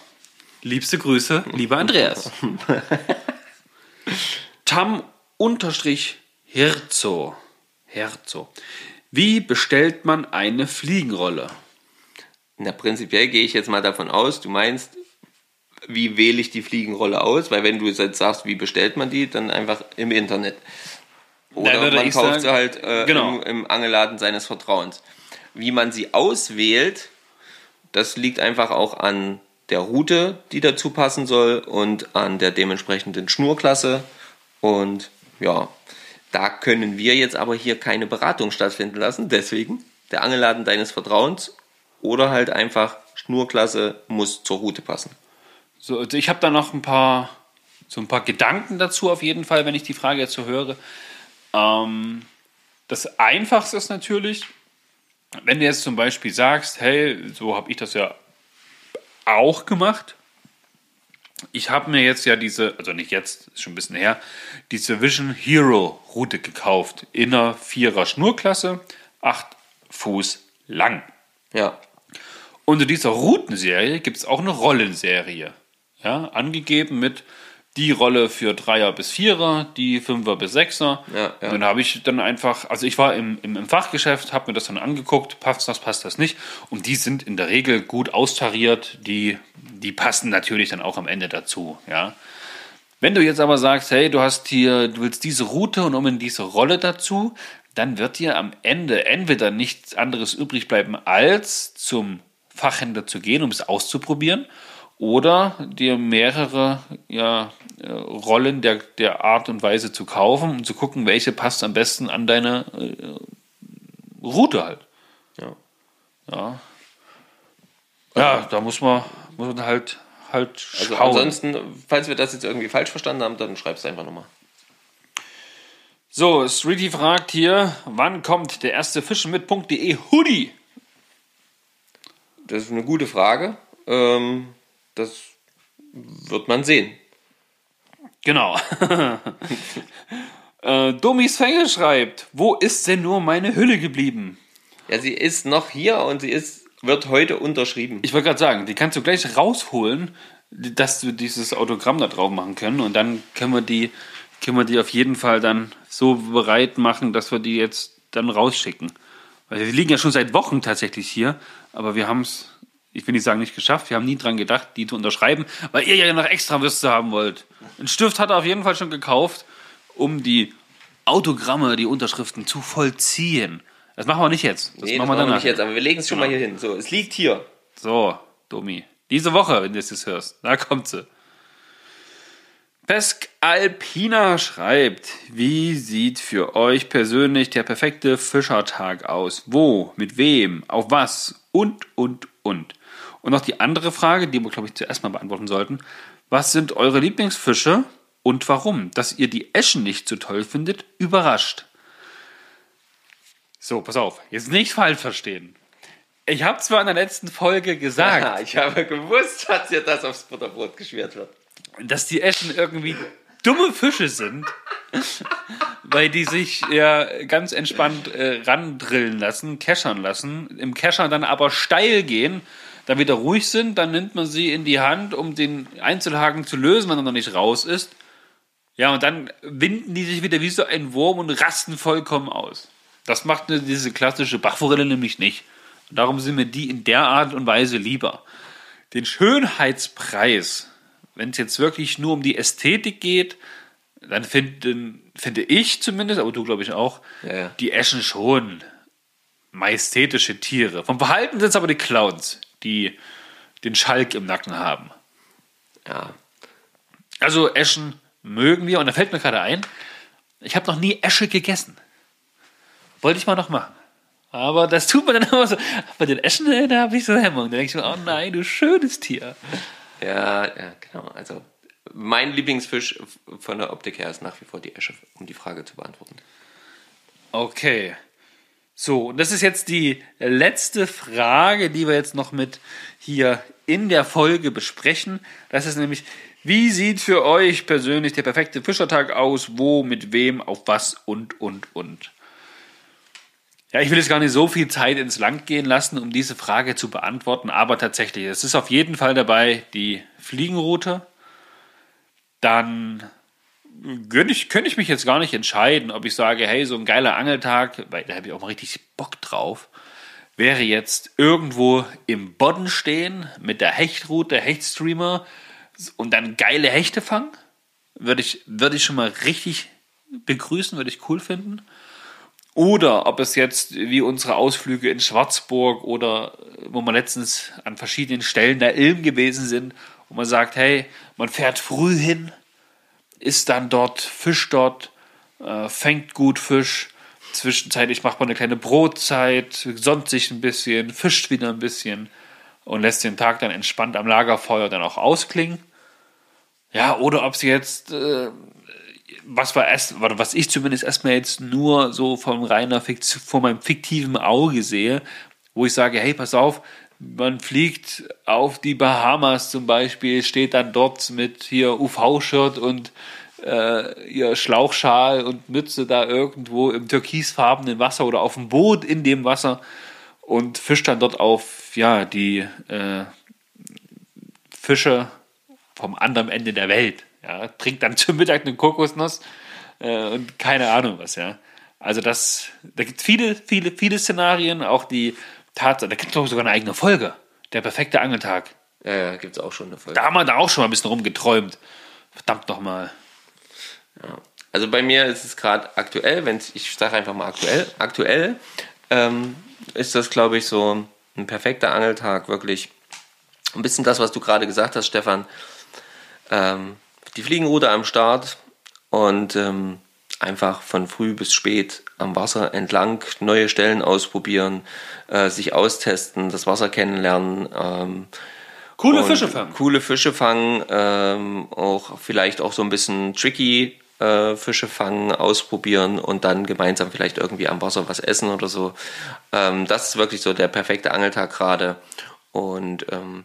liebste Grüße, lieber Andreas. Tam unterstrich Hirzo. Herzo. Wie bestellt man eine Fliegenrolle? Na, prinzipiell gehe ich jetzt mal davon aus, du meinst, wie wähle ich die Fliegenrolle aus? Weil wenn du jetzt sagst, wie bestellt man die, dann einfach im Internet. Oder man kauft sagen, sie halt äh, genau. im, im Angeladen seines Vertrauens. Wie man sie auswählt, das liegt einfach auch an der Route, die dazu passen soll und an der dementsprechenden Schnurklasse. Und ja, da können wir jetzt aber hier keine Beratung stattfinden lassen. Deswegen der Angeladen deines Vertrauens oder halt einfach Schnurklasse muss zur Route passen. So, also ich habe da noch ein paar, so ein paar Gedanken dazu auf jeden Fall, wenn ich die Frage jetzt so höre. Ähm, das Einfachste ist natürlich, wenn du jetzt zum Beispiel sagst, hey, so habe ich das ja auch gemacht. Ich habe mir jetzt ja diese, also nicht jetzt, ist schon ein bisschen her, diese Vision Hero Route gekauft. In einer Vierer Schnurklasse, 8 Fuß lang. Ja, Unter dieser Routenserie gibt es auch eine Rollenserie. Ja, angegeben mit die Rolle für Dreier bis Vierer, die Fünfer bis Sechser. Ja, ja. Und dann habe ich dann einfach, also ich war im, im, im Fachgeschäft, habe mir das dann angeguckt, passt das, passt das nicht. Und die sind in der Regel gut austariert, die, die passen natürlich dann auch am Ende dazu. Ja. Wenn du jetzt aber sagst, hey, du hast hier, du willst diese Route und um in diese Rolle dazu, dann wird dir am Ende entweder nichts anderes übrig bleiben, als zum Fachhändler zu gehen, um es auszuprobieren, oder dir mehrere ja, äh, Rollen der, der Art und Weise zu kaufen, um zu gucken, welche passt am besten an deine äh, Route halt. ja. Ja, ja da muss man, muss man halt, halt Also schauen. ansonsten, falls wir das jetzt irgendwie falsch verstanden haben, dann schreib es einfach nochmal. So, Streety fragt hier, wann kommt der erste Fischen mit.de Hoodie? Das ist eine gute Frage. Ähm, das wird man sehen. Genau. äh, Domis Fänge schreibt, wo ist denn nur meine Hülle geblieben? Ja, sie ist noch hier und sie ist, wird heute unterschrieben. Ich wollte gerade sagen, die kannst du gleich rausholen, dass wir dieses Autogramm da drauf machen können und dann können wir die, können wir die auf jeden Fall dann so bereit machen, dass wir die jetzt dann rausschicken. Weil die liegen ja schon seit Wochen tatsächlich hier, aber wir haben es, ich will nicht sagen nicht geschafft, wir haben nie dran gedacht, die zu unterschreiben, weil ihr ja noch extra Würste haben wollt. Ein Stift hat er auf jeden Fall schon gekauft, um die Autogramme, die Unterschriften zu vollziehen. Das machen wir nicht jetzt. Das nee, machen das wir machen wir danach. nicht jetzt, aber wir legen es schon Genau. mal hier hin. So, es liegt hier. So, Domi. Diese Woche, wenn du es jetzt hörst. Da kommt sie. Pesk Alpina schreibt, wie sieht für euch persönlich der perfekte Fischertag aus? Wo, mit wem, auf was und, und, und. Und noch die andere Frage, die wir, glaube ich, zuerst mal beantworten sollten. Was sind eure Lieblingsfische und warum. Dass ihr die Eschen nicht so toll findet, überrascht. So, pass auf, jetzt nicht falsch verstehen. Ich habe zwar in der letzten Folge gesagt, Ja, ich habe gewusst, dass dir das aufs Butterbrot geschwert wird. dass die Eschen irgendwie dumme Fische sind, weil die sich ja ganz entspannt äh, randrillen lassen, keschern lassen, im Keschern dann aber steil gehen, dann wieder ruhig sind, dann nimmt man sie in die Hand, um den Einzelhaken zu lösen, wenn er noch nicht raus ist. Ja, und dann winden die sich wieder wie so ein Wurm und rasten vollkommen aus. Das macht diese klassische Bachforelle nämlich nicht. Und darum sind mir die in der Art und Weise lieber. Den Schönheitspreis, wenn es jetzt wirklich nur um die Ästhetik geht, dann finden, finde ich zumindest, aber du glaube ich auch, Ja, ja. die Eschen schon majestätische Tiere. Vom Verhalten sind es aber die Clowns, die den Schalk im Nacken haben. Ja. Also Eschen mögen wir und da fällt mir gerade ein, ich habe noch nie Esche gegessen. Wollte ich mal noch machen. Aber das tut man dann immer so. Bei den Eschen, da habe ich so Hemmung. Da denke ich mir, oh nein, du schönes Tier. Ja, ja, genau. Also mein Lieblingsfisch von der Optik her ist nach wie vor die Esche, um die Frage zu beantworten. Okay. So, und das ist jetzt die letzte Frage, die wir jetzt noch mit hier in der Folge besprechen. Das ist nämlich, wie sieht für euch persönlich der perfekte Fischertag aus? Wo, mit wem, auf was und, und, und. Ja, ich will jetzt gar nicht so viel Zeit ins Land gehen lassen, um diese Frage zu beantworten, aber tatsächlich, es ist auf jeden Fall dabei die Fliegenroute. Dann könnte ich, könnte ich mich jetzt gar nicht entscheiden, ob ich sage, hey, so ein geiler Angeltag, weil da habe ich auch mal richtig Bock drauf, wäre jetzt irgendwo im Bodden stehen mit der Hechtroute, Hechtstreamer und dann geile Hechte fangen. Würde ich, würde ich schon mal richtig begrüßen, würde ich cool finden. Oder ob es jetzt wie unsere Ausflüge in Schwarzburg oder wo wir letztens an verschiedenen Stellen der Ilm gewesen sind, wo man sagt, hey, man fährt früh hin, ist dann dort, fischt dort, äh, fängt gut Fisch. Zwischenzeitlich macht man eine kleine Brotzeit, sonnt sich ein bisschen, fischt wieder ein bisschen und lässt den Tag dann entspannt am Lagerfeuer dann auch ausklingen. Ja, oder ob sie jetzt, äh, was war erst, was ich zumindest erstmal jetzt nur so vom reiner Fikt, von meinem fiktiven Auge sehe, wo ich sage, hey, pass auf, man fliegt auf die Bahamas zum Beispiel, steht dann dort mit hier UV-Shirt und äh, ihr Schlauchschal und Mütze da irgendwo im türkisfarbenen Wasser oder auf dem Boot in dem Wasser und fischt dann dort auf ja die äh, Fische vom anderen Ende der Welt. Ja, trinkt dann zum Mittag eine Kokosnuss äh, und keine Ahnung was, ja. Also das, da gibt es viele, viele, viele Szenarien, auch die Tatsache, da gibt es glaube ich sogar eine eigene Folge, der perfekte Angeltag. Ja, ja, gibt es auch schon eine Folge. Da haben wir da auch schon mal ein bisschen rumgeträumt. Verdammt nochmal. Also bei mir ist es gerade aktuell, wenn ich sage einfach mal aktuell, aktuell ähm, ist das, glaube ich, so ein perfekter Angeltag, wirklich. Ein bisschen das, was du gerade gesagt hast, Stefan. Ähm, die Fliegenroute am Start und ähm, einfach von früh bis spät am Wasser entlang neue Stellen ausprobieren, äh, sich austesten, das Wasser kennenlernen. Ähm, Coole Fische fangen. Coole Fische fangen, ähm, auch vielleicht auch so ein bisschen tricky äh, Fische fangen, ausprobieren und dann gemeinsam vielleicht irgendwie am Wasser was essen oder so. Ähm, das ist wirklich so der perfekte Angeltag gerade. Und ähm,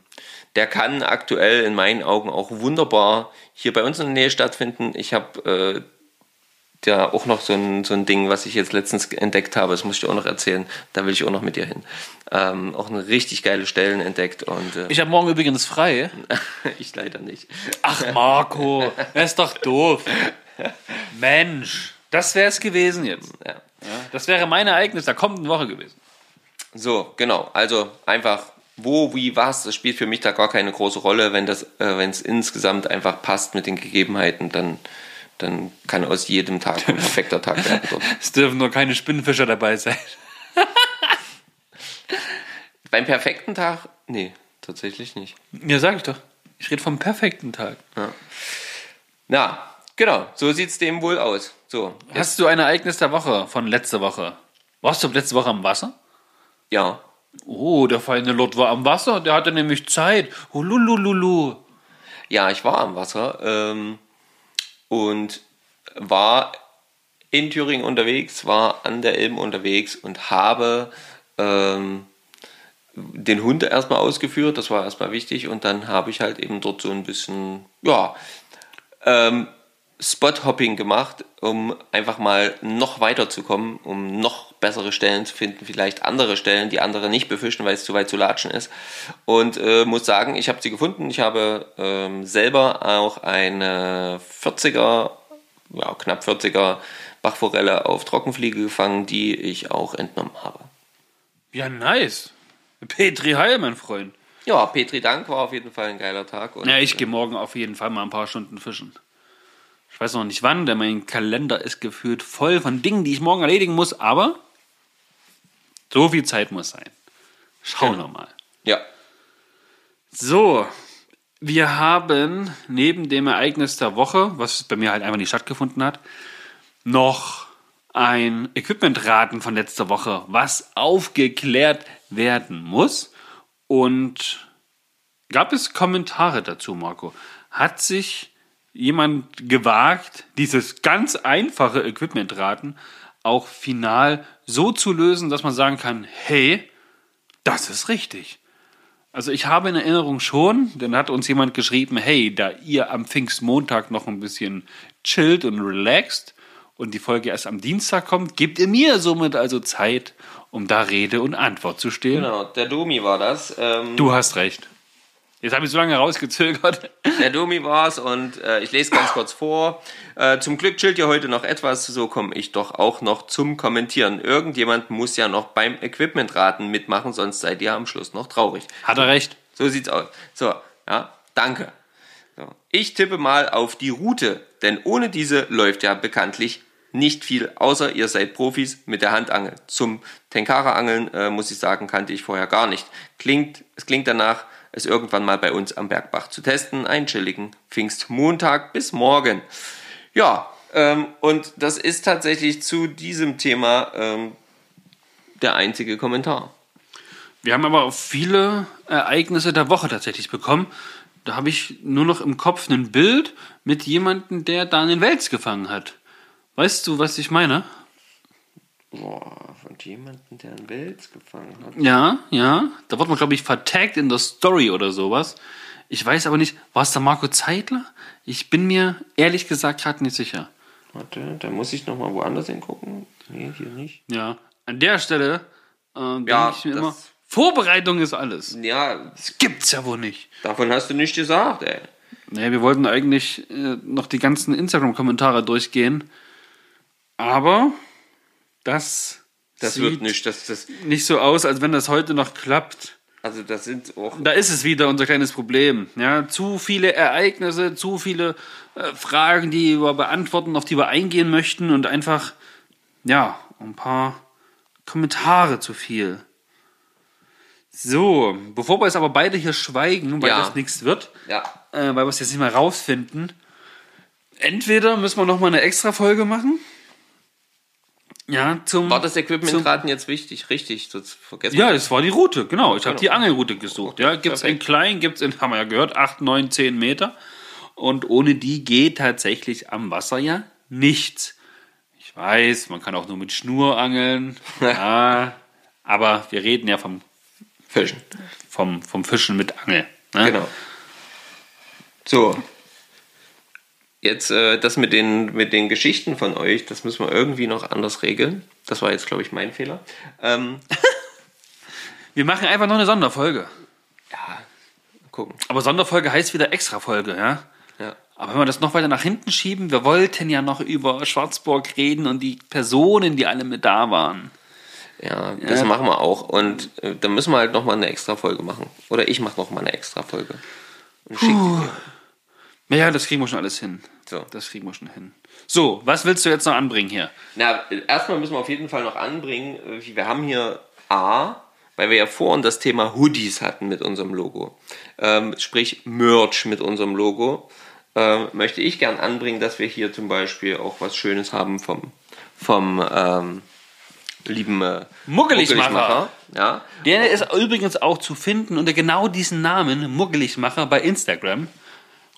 der kann aktuell in meinen Augen auch wunderbar hier bei uns in der Nähe stattfinden. Ich habe äh, ja auch noch so ein, so ein Ding, was ich jetzt letztens entdeckt habe, das muss ich dir auch noch erzählen. Da will ich auch noch mit dir hin. Ähm, auch eine richtig geile Stellen entdeckt und äh, Ich habe morgen übrigens frei. ich leider nicht. Ach, Marco, er ist doch doof. Mensch, das wäre es gewesen jetzt. Ja. Ja, das wäre mein Ereignis der kommenden Woche gewesen. So, genau. Also einfach wo, wie, was, das spielt für mich da gar keine große Rolle. Wenn das, äh, wenn es insgesamt einfach passt mit den Gegebenheiten, dann, dann kann aus jedem Tag ein perfekter Tag werden. Es dürfen nur keine Spinnenfischer dabei sein. Beim perfekten Tag? Nee, tatsächlich nicht. Ja, sag ich doch. Ich rede vom perfekten Tag. Na, genau, so sieht es dem wohl aus. So, Hast du ein Ereignis der Woche von letzter Woche? Warst du letzte Woche am Wasser? ja. Oh, der feine Lord war am Wasser, der hatte nämlich Zeit. Hululululu. Ja, ich war am Wasser. Ähm, und war in Thüringen unterwegs, war an der Ilm unterwegs und habe ähm, den Hund erstmal ausgeführt, das war erstmal wichtig und dann habe ich halt eben dort so ein bisschen, ja, ähm, Spot-Hopping gemacht, um einfach mal noch weiterzukommen, um noch bessere Stellen zu finden, vielleicht andere Stellen, die andere nicht befischen, weil es zu weit zu latschen ist. Und äh, muss sagen, ich habe sie gefunden. Ich habe ähm, selber auch eine 40er, ja, knapp 40er Bachforelle auf Trockenfliege gefangen, die ich auch entnommen habe. Ja, nice. Petri Heil, mein Freund. Ja, Petri Dank war auf jeden Fall ein geiler Tag. Und, Ja, ich gehe morgen auf jeden Fall mal ein paar Stunden fischen. Ich weiß noch nicht wann, denn mein Kalender ist gefühlt voll von Dingen, die ich morgen erledigen muss, aber so viel Zeit muss sein. Schauen wir mal. Ja, So, wir haben neben dem Ereignis der Woche, was bei mir halt einfach nicht stattgefunden hat, noch ein Equipmentraten von letzter Woche, was aufgeklärt werden muss. Und gab es Kommentare dazu, Marco? Hat sich jemand gewagt, dieses ganz einfache Equipmentraten auch final so zu lösen, dass man sagen kann, hey, das ist richtig. Also ich habe in Erinnerung schon, dann hat uns jemand geschrieben, hey, da ihr am Pfingstmontag noch ein bisschen chillt und relaxt und die Folge erst am Dienstag kommt, gebt ihr mir somit also Zeit, um da Rede und Antwort zu stehen. genau. Der Domi war das. Ähm, Du hast recht. Jetzt habe ich so lange rausgezögert. Der Domi war's und äh, ich lese ganz kurz vor. Äh, zum Glück chillt ihr heute noch etwas, so komme ich doch auch noch zum Kommentieren. Irgendjemand muss ja noch beim Equipmentraten mitmachen, sonst seid ihr am Schluss noch traurig. Hat er recht. So sieht's aus. So, ja, danke. So. Ich tippe mal auf die Route, denn ohne diese läuft ja bekanntlich nicht viel, außer ihr seid Profis mit der Handangel. Zum Tenkara-Angeln, äh, muss ich sagen, kannte ich vorher gar nicht. Klingt, es klingt danach, es irgendwann mal bei uns am Bergbach zu testen. Einen chilligen Pfingstmontag bis morgen. Ja, ähm, und das ist tatsächlich zu diesem Thema ähm, der einzige Kommentar. Wir haben aber auch viele Ereignisse der Woche tatsächlich bekommen. Da habe ich nur noch im Kopf ein Bild mit jemandem, der Daniel Welz gefangen hat. Weißt du, was ich meine? Boah, von jemandem, der einen Wels gefangen hat. Ja, ja. Da wurde man, glaube ich, vertagt in der Story oder sowas. Ich weiß aber nicht, war es der Marco Zeitler? Ich bin mir ehrlich gesagt gerade nicht sicher. Warte, da muss ich nochmal woanders hingucken. Nee, hier nicht. Ja. An der Stelle äh, denke Ja, ich mir immer, Vorbereitung ist alles. Ja, Das gibt's ja wohl nicht. davon hast du nicht gesagt, ey. Naja, wir wollten eigentlich äh, noch die ganzen Instagram-Kommentare durchgehen. Aber das, Das sieht wird nicht. Das, das, nicht so aus, als wenn das heute noch klappt. also das sind auch. Da ist es wieder unser kleines Problem. Ja, zu viele Ereignisse, zu viele äh, Fragen, die wir beantworten, auf die wir eingehen möchten und einfach, ja, ein paar Kommentare zu viel. So, bevor wir jetzt aber beide hier schweigen, weil Ja. das nichts wird, Ja. äh, weil wir es jetzt nicht mehr rausfinden. Entweder müssen wir noch mal eine extra Folge machen. Ja, zum. War das Equipmentraten jetzt wichtig? Richtig, sonst vergessen Ja, das war die Route, genau. Ich habe Genau. die Angelroute gesucht. Ja, gibt es in klein, gibt es in, haben wir ja gehört, 8, 9, 10 Meter. Und ohne die geht tatsächlich am Wasser ja nichts. Ich weiß, man kann auch nur mit Schnur angeln. ja, aber wir reden ja vom, Fischen. vom, vom Fischen mit Angel. Ne? Genau. So. Jetzt äh, das mit den, mit den Geschichten von euch, das müssen wir irgendwie noch anders regeln. Das war jetzt, glaube ich, mein Fehler. Ähm, Wir machen einfach noch eine Sonderfolge. ja, gucken. Aber Sonderfolge heißt wieder Extrafolge, ja? Ja. Aber wenn wir das noch weiter nach hinten schieben, wir wollten ja noch über Schwarzburg reden und die Personen, die alle mit da waren. Ja, das machen wir auch. Und äh, dann müssen wir halt nochmal eine extra Folge machen. Oder ich mache nochmal eine extra Folge. Und schick die dir. Ja, das kriegen wir schon alles hin. So. Das kriegen wir schon hin. So, was willst du jetzt noch anbringen hier? Na, erstmal müssen wir auf jeden Fall noch anbringen, äh, wir haben hier A, weil wir ja vorhin das Thema Hoodies hatten mit unserem Logo, ähm, sprich Merch mit unserem Logo, ähm, möchte ich gern anbringen, dass wir hier zum Beispiel auch was Schönes haben vom, vom ähm, lieben äh, Muggeligmacher. Ja, Der ist übrigens auch zu finden unter genau diesen Namen, Muggeligmacher, bei Instagram.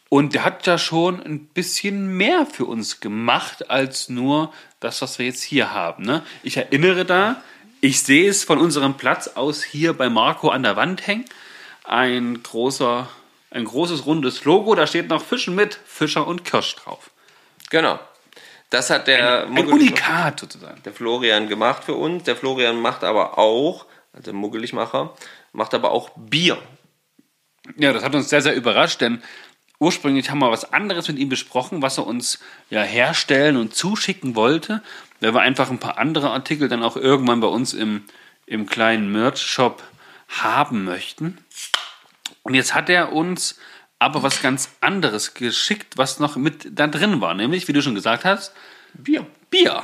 Und der hat ja schon ein bisschen mehr für uns gemacht als nur das, was wir jetzt hier haben. Ne? Ich erinnere da, ich sehe es von unserem Platz aus hier bei Marco an der Wand hängen. Ein, großer, ein großes rundes Logo, da steht noch Fischen mit Fischer und Kirsch drauf. Genau. Das hat der, Ein Muggelig- Unikat sozusagen. der Florian gemacht für uns. Der Florian macht aber auch, also Muggeligmacher, macht aber auch Bier. Ja, das hat uns sehr, sehr überrascht, denn ursprünglich haben wir was anderes mit ihm besprochen, was er uns ja herstellen und zuschicken wollte, weil wir einfach ein paar andere Artikel dann auch irgendwann bei uns im, im kleinen Merch-Shop haben möchten. Und jetzt hat er uns aber was ganz anderes geschickt, was noch mit da drin war, nämlich, wie du schon gesagt hast, Bier. Bier.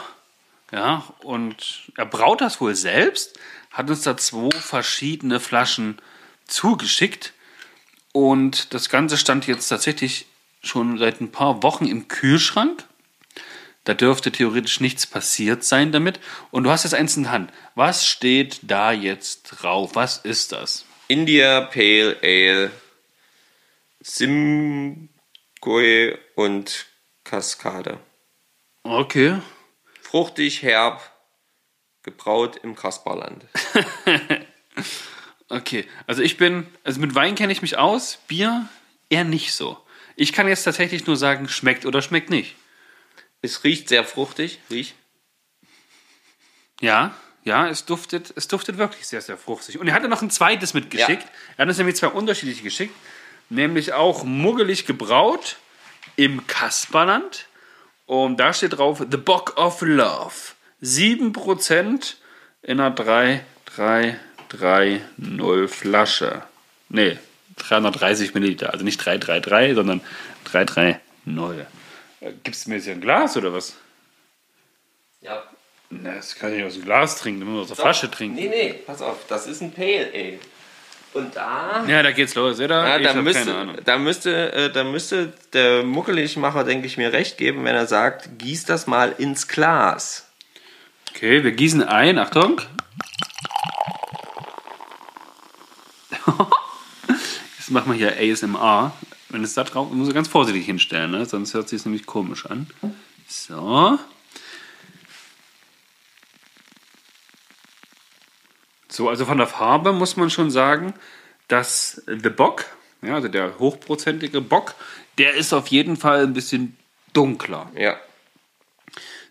Ja, und er braut das wohl selbst, hat uns da zwei verschiedene Flaschen zugeschickt. Und das Ganze stand jetzt tatsächlich schon seit ein paar Wochen im Kühlschrank. Da dürfte theoretisch nichts passiert sein damit. Und du hast jetzt eins in der Hand. Was steht da jetzt drauf? Was ist das? India Pale Ale, Simcoe und Kaskade. Okay. Fruchtig, herb, gebraut im Kasperland. Okay. Also ich bin, also mit Wein kenne ich mich aus, Bier eher nicht so. Ich kann jetzt tatsächlich nur sagen, schmeckt oder schmeckt nicht. Es riecht sehr fruchtig. Riech. Ja, ja, es duftet, es duftet wirklich sehr, sehr fruchtig. Und er hatte noch ein zweites mitgeschickt. Er hat uns nämlich zwei unterschiedliche geschickt. Nämlich auch muggelig gebraut im Kasperland. Und da steht drauf The Bock of Love. 7% in einer 3, 3, 3, 0 Flasche. Nee, 330 Milliliter. Also nicht 333, sondern 330. Äh, Gibst du mir jetzt hier ein Glas oder was? Ja. Na, das kann ich nicht aus dem Glas trinken, nur aus der Flasche trinken. Nee, nee, pass auf, das ist ein Pale Ale. Und da. Ja, da geht's los, oder? Ja, da, müsste, da, müsste, äh, da müsste der Muckeligmacher, denke ich, mir recht geben, wenn er sagt, gieß das mal ins Glas. Okay, wir gießen ein, Achtung. Jetzt machen wir hier ASMR. Wenn es da drauf, muss ich ganz vorsichtig hinstellen, ne? sonst hört sich nämlich komisch an. So. So, also von der Farbe muss man schon sagen, dass The Bock, ja, also der hochprozentige Bock, der ist auf jeden Fall ein bisschen dunkler. Ja.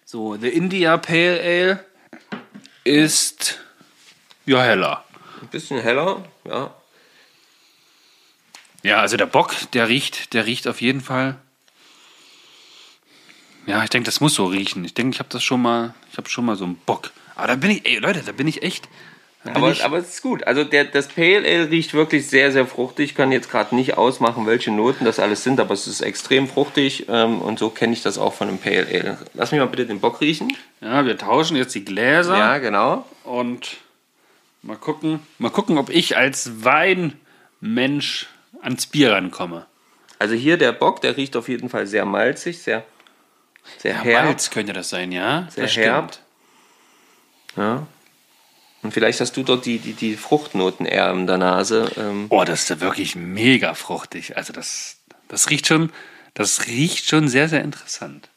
So, The India Pale Ale ist ja heller. Ein bisschen heller, ja. Ja, also der Bock, der riecht, der riecht auf jeden Fall. Ja, ich denke, das muss so riechen. Ich denke, ich habe das schon mal, ich habe schon mal so einen Bock. Aber da bin ich, ey Leute, da bin ich echt. Bin Aber, ich, aber es ist gut. Also der, das Pale Ale riecht wirklich sehr, sehr fruchtig. Ich kann jetzt gerade nicht ausmachen, welche Noten das alles sind, aber es ist extrem fruchtig ähm, und so kenne ich das auch von einem Pale Ale. Lass mich mal bitte den Bock riechen. ja, wir tauschen jetzt die Gläser Ja, genau. und mal gucken, mal gucken, ob ich als Weinmensch ans Bier rankomme. Also hier der Bock, der riecht auf jeden Fall sehr malzig, sehr, sehr Ja, herb. Malz könnte das sein, ja? Sehr das herb. stimmt. Ja. Und vielleicht hast du dort die, die, die Fruchtnoten eher in der Nase. Ähm, Oh, das ist ja wirklich mega fruchtig. Also das, das riecht schon, das riecht schon sehr, sehr interessant.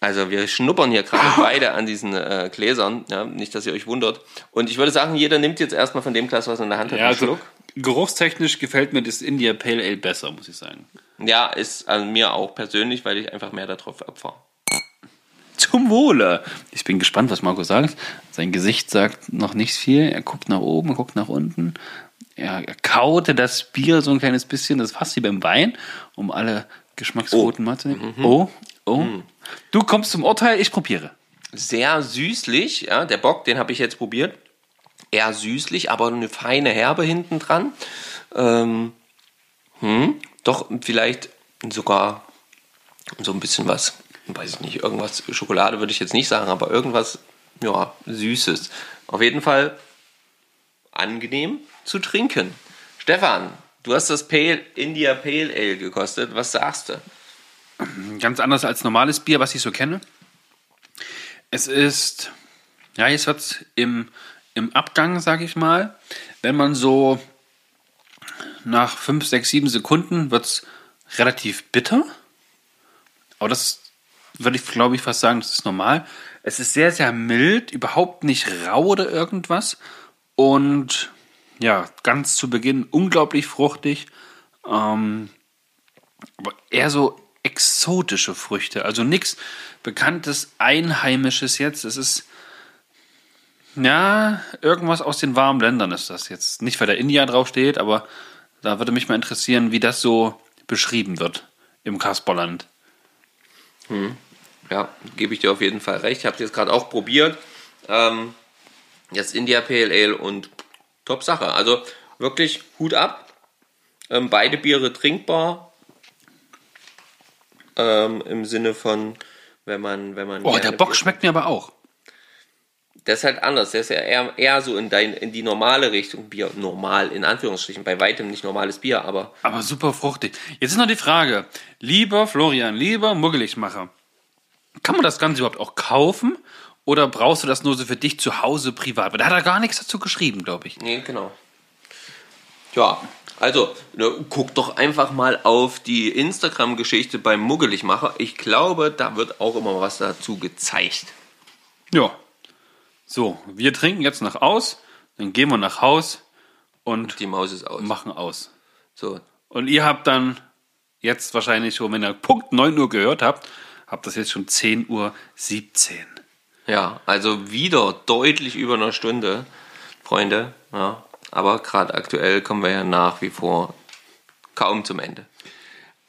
Also wir schnuppern hier gerade beide an diesen äh, Gläsern, ja, nicht, dass ihr euch wundert. Und ich würde sagen, jeder nimmt jetzt erstmal von dem Glas, was er in der Hand hat, Ja, einen also Schluck. Geruchstechnisch gefällt mir das India Pale Ale besser, muss ich sagen. Ja, ist an mir auch persönlich, weil ich einfach mehr darauf abfahre. Zum Wohle. Ich bin gespannt, was Marco sagt. Sein Gesicht sagt noch nicht viel. Er guckt nach oben, er guckt nach unten. Er, er kaute das Bier so ein kleines bisschen, das fast wie beim Wein, um alle Geschmacksquoten mal zu nehmen. Oh, oh. Du kommst zum Urteil, ich probiere. Sehr süßlich, ja, der Bock, den habe ich jetzt probiert. Eher süßlich, aber eine feine Herbe hinten dran. Ähm, hm, doch, vielleicht sogar so ein bisschen was, weiß ich nicht, irgendwas, Schokolade würde ich jetzt nicht sagen, aber irgendwas, ja, Süßes. Auf jeden Fall angenehm zu trinken. Stefan, du hast das Pale, India Pale Ale gekostet. Was sagst du? Ganz anders als normales Bier, was ich so kenne. Es ist, ja, jetzt wird im, im Abgang, sage ich mal, wenn man so nach 5, 6, 7 Sekunden wird es relativ bitter. Aber das würde ich, glaube ich, fast sagen, das ist normal. Es ist sehr, sehr mild, überhaupt nicht rau oder irgendwas. Und ja, ganz zu Beginn unglaublich fruchtig. Ähm, aber eher so exotische Früchte. Also nichts bekanntes Einheimisches jetzt. Es ist ja irgendwas aus den warmen Ländern ist das jetzt. Nicht, weil da India draufsteht, aber da würde mich mal interessieren, wie das so beschrieben wird im Kasperland. Ja, gebe ich dir auf jeden Fall recht. Ich habe es jetzt gerade auch probiert. Ähm, jetzt India Pale Ale und top Sache. Also wirklich Hut ab. Ähm, beide Biere trinkbar. Ähm, Im Sinne von, wenn man, wenn man. Oh, der Bock Bier- schmeckt mir aber auch. Der ist halt anders. Der ist ja eher, eher so in, dein, in die normale Richtung Bier. Normal, in Anführungsstrichen. Bei weitem nicht normales Bier, aber Aber super fruchtig. Jetzt ist noch die Frage, lieber Florian, lieber Muggeligmacher, kann man das Ganze überhaupt auch kaufen? Oder brauchst du das nur so für dich zu Hause privat? Weil da hat er gar nichts dazu geschrieben, glaube ich. Nee, genau. Ja, also ne, guck doch einfach mal auf die Instagram-Geschichte beim Muggeligmacher. Ich glaube, da wird auch immer was dazu gezeigt. Ja. So, wir trinken jetzt noch aus, dann gehen wir nach Haus und Die Maus ist aus. machen aus. So, Und ihr habt dann jetzt wahrscheinlich schon, wenn ihr Punkt 9 Uhr gehört habt, habt das jetzt schon 10 Uhr 17. ja, also wieder deutlich über eine Stunde, Freunde. Ja, aber gerade aktuell kommen wir ja nach wie vor kaum zum Ende.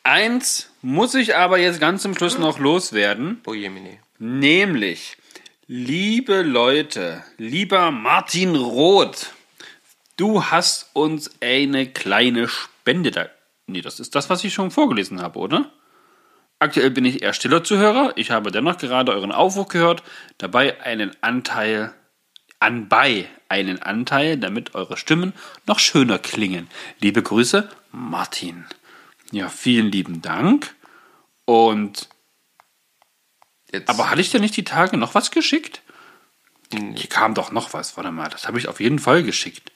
Eins muss ich aber jetzt ganz zum Schluss noch loswerden. Oh je. Nämlich, liebe Leute, lieber Martin Roth, du hast uns eine kleine Spende da. Nee, das ist das, was ich schon vorgelesen habe, oder? Aktuell bin ich eher stiller Zuhörer. Ich habe dennoch gerade euren Aufruf gehört, dabei einen Anteil, anbei einen Anteil, damit eure Stimmen noch schöner klingen. Liebe Grüße, Martin. Ja, vielen lieben Dank. Und Jetzt, aber hatte ich dir nicht die Tage noch was geschickt? Hier kam doch noch was, warte mal, das habe ich auf jeden Fall geschickt.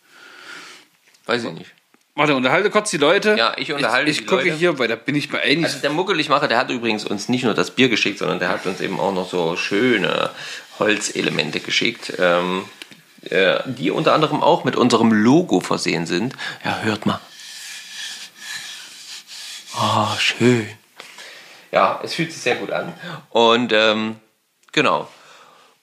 weiß ich nicht. Warte, unterhalte kurz die Leute. Ja, ich unterhalte ich, die ich gucke Leute. hier, weil da bin ich bei eigentlich. Also der Muggeligmacher, der hat übrigens uns nicht nur das Bier geschickt, sondern der hat uns eben auch noch so schöne Holzelemente geschickt, ähm, äh, die unter anderem auch mit unserem Logo versehen sind. Ja, hört mal. Ah, schön. Ja, es fühlt sich sehr gut an. Und ähm, genau.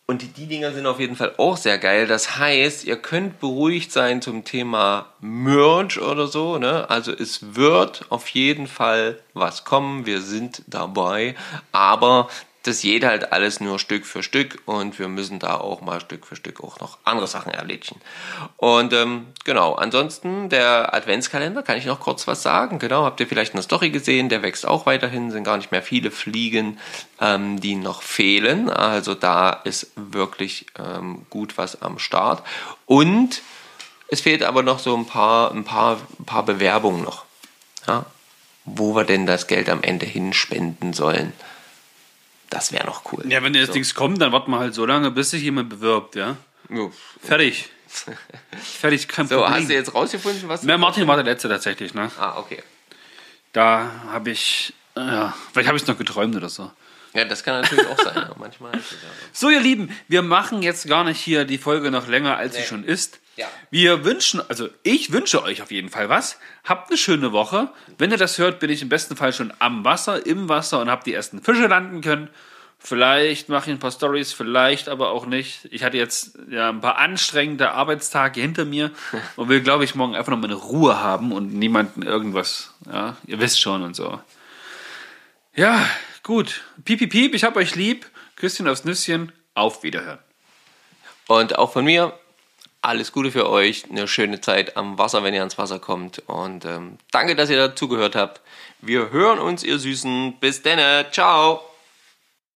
Und die, Dinger sind auf jeden Fall auch sehr geil. Das heißt, ihr könnt beruhigt sein zum Thema Merch oder so. Ne? Also es wird auf jeden Fall was kommen. Wir sind dabei. Aber das geht halt alles nur Stück für Stück und wir müssen da auch mal Stück für Stück auch noch andere Sachen erledigen. Und ähm, genau, ansonsten der Adventskalender, kann ich noch kurz was sagen? Genau, habt ihr vielleicht eine Story gesehen, der wächst auch weiterhin, sind gar nicht mehr viele Fliegen, ähm, die noch fehlen. Also da ist wirklich ähm, gut was am Start. Und es fehlt aber noch so ein paar, ein paar, ein paar Bewerbungen noch. Ja? Wo wir denn das Geld am Ende hinspenden sollen. Das wäre noch cool. ja, wenn jetzt so. nichts kommt, dann warten wir halt so lange, bis sich jemand bewirbt, ja? Ja. Fertig. Fertig, kein So, Problem. hast du jetzt rausgefunden, was Na, Martin war der Letzte tatsächlich, ne? Ah, okay. Da habe ich, ja, vielleicht habe ich es noch geträumt oder so. Ja, das kann natürlich auch sein. Manchmal ja so. Ihr Lieben, wir machen jetzt gar nicht hier die Folge noch länger, als sie Nee. schon ist. Ja. Wir wünschen, also ich wünsche euch auf jeden Fall was. Habt eine schöne Woche. Wenn ihr das hört, bin ich im besten Fall schon am Wasser, im Wasser und habe die ersten Fische landen können. Vielleicht mache ich ein paar Stories, vielleicht aber auch nicht. Ich hatte jetzt ja ein paar anstrengende Arbeitstage hinter mir und will, glaube ich, morgen einfach noch mal eine Ruhe haben und niemanden irgendwas, ja, ihr wisst schon und so. Ja, gut. Piep, piep, ich hab euch lieb. Küsschen aufs Nüsschen. Auf Wiederhören. Und auch von mir alles Gute für euch, eine schöne Zeit am Wasser, wenn ihr ans Wasser kommt. Und ähm, danke, dass ihr dazugehört habt. Wir hören uns, ihr Süßen. Bis denne. Ciao.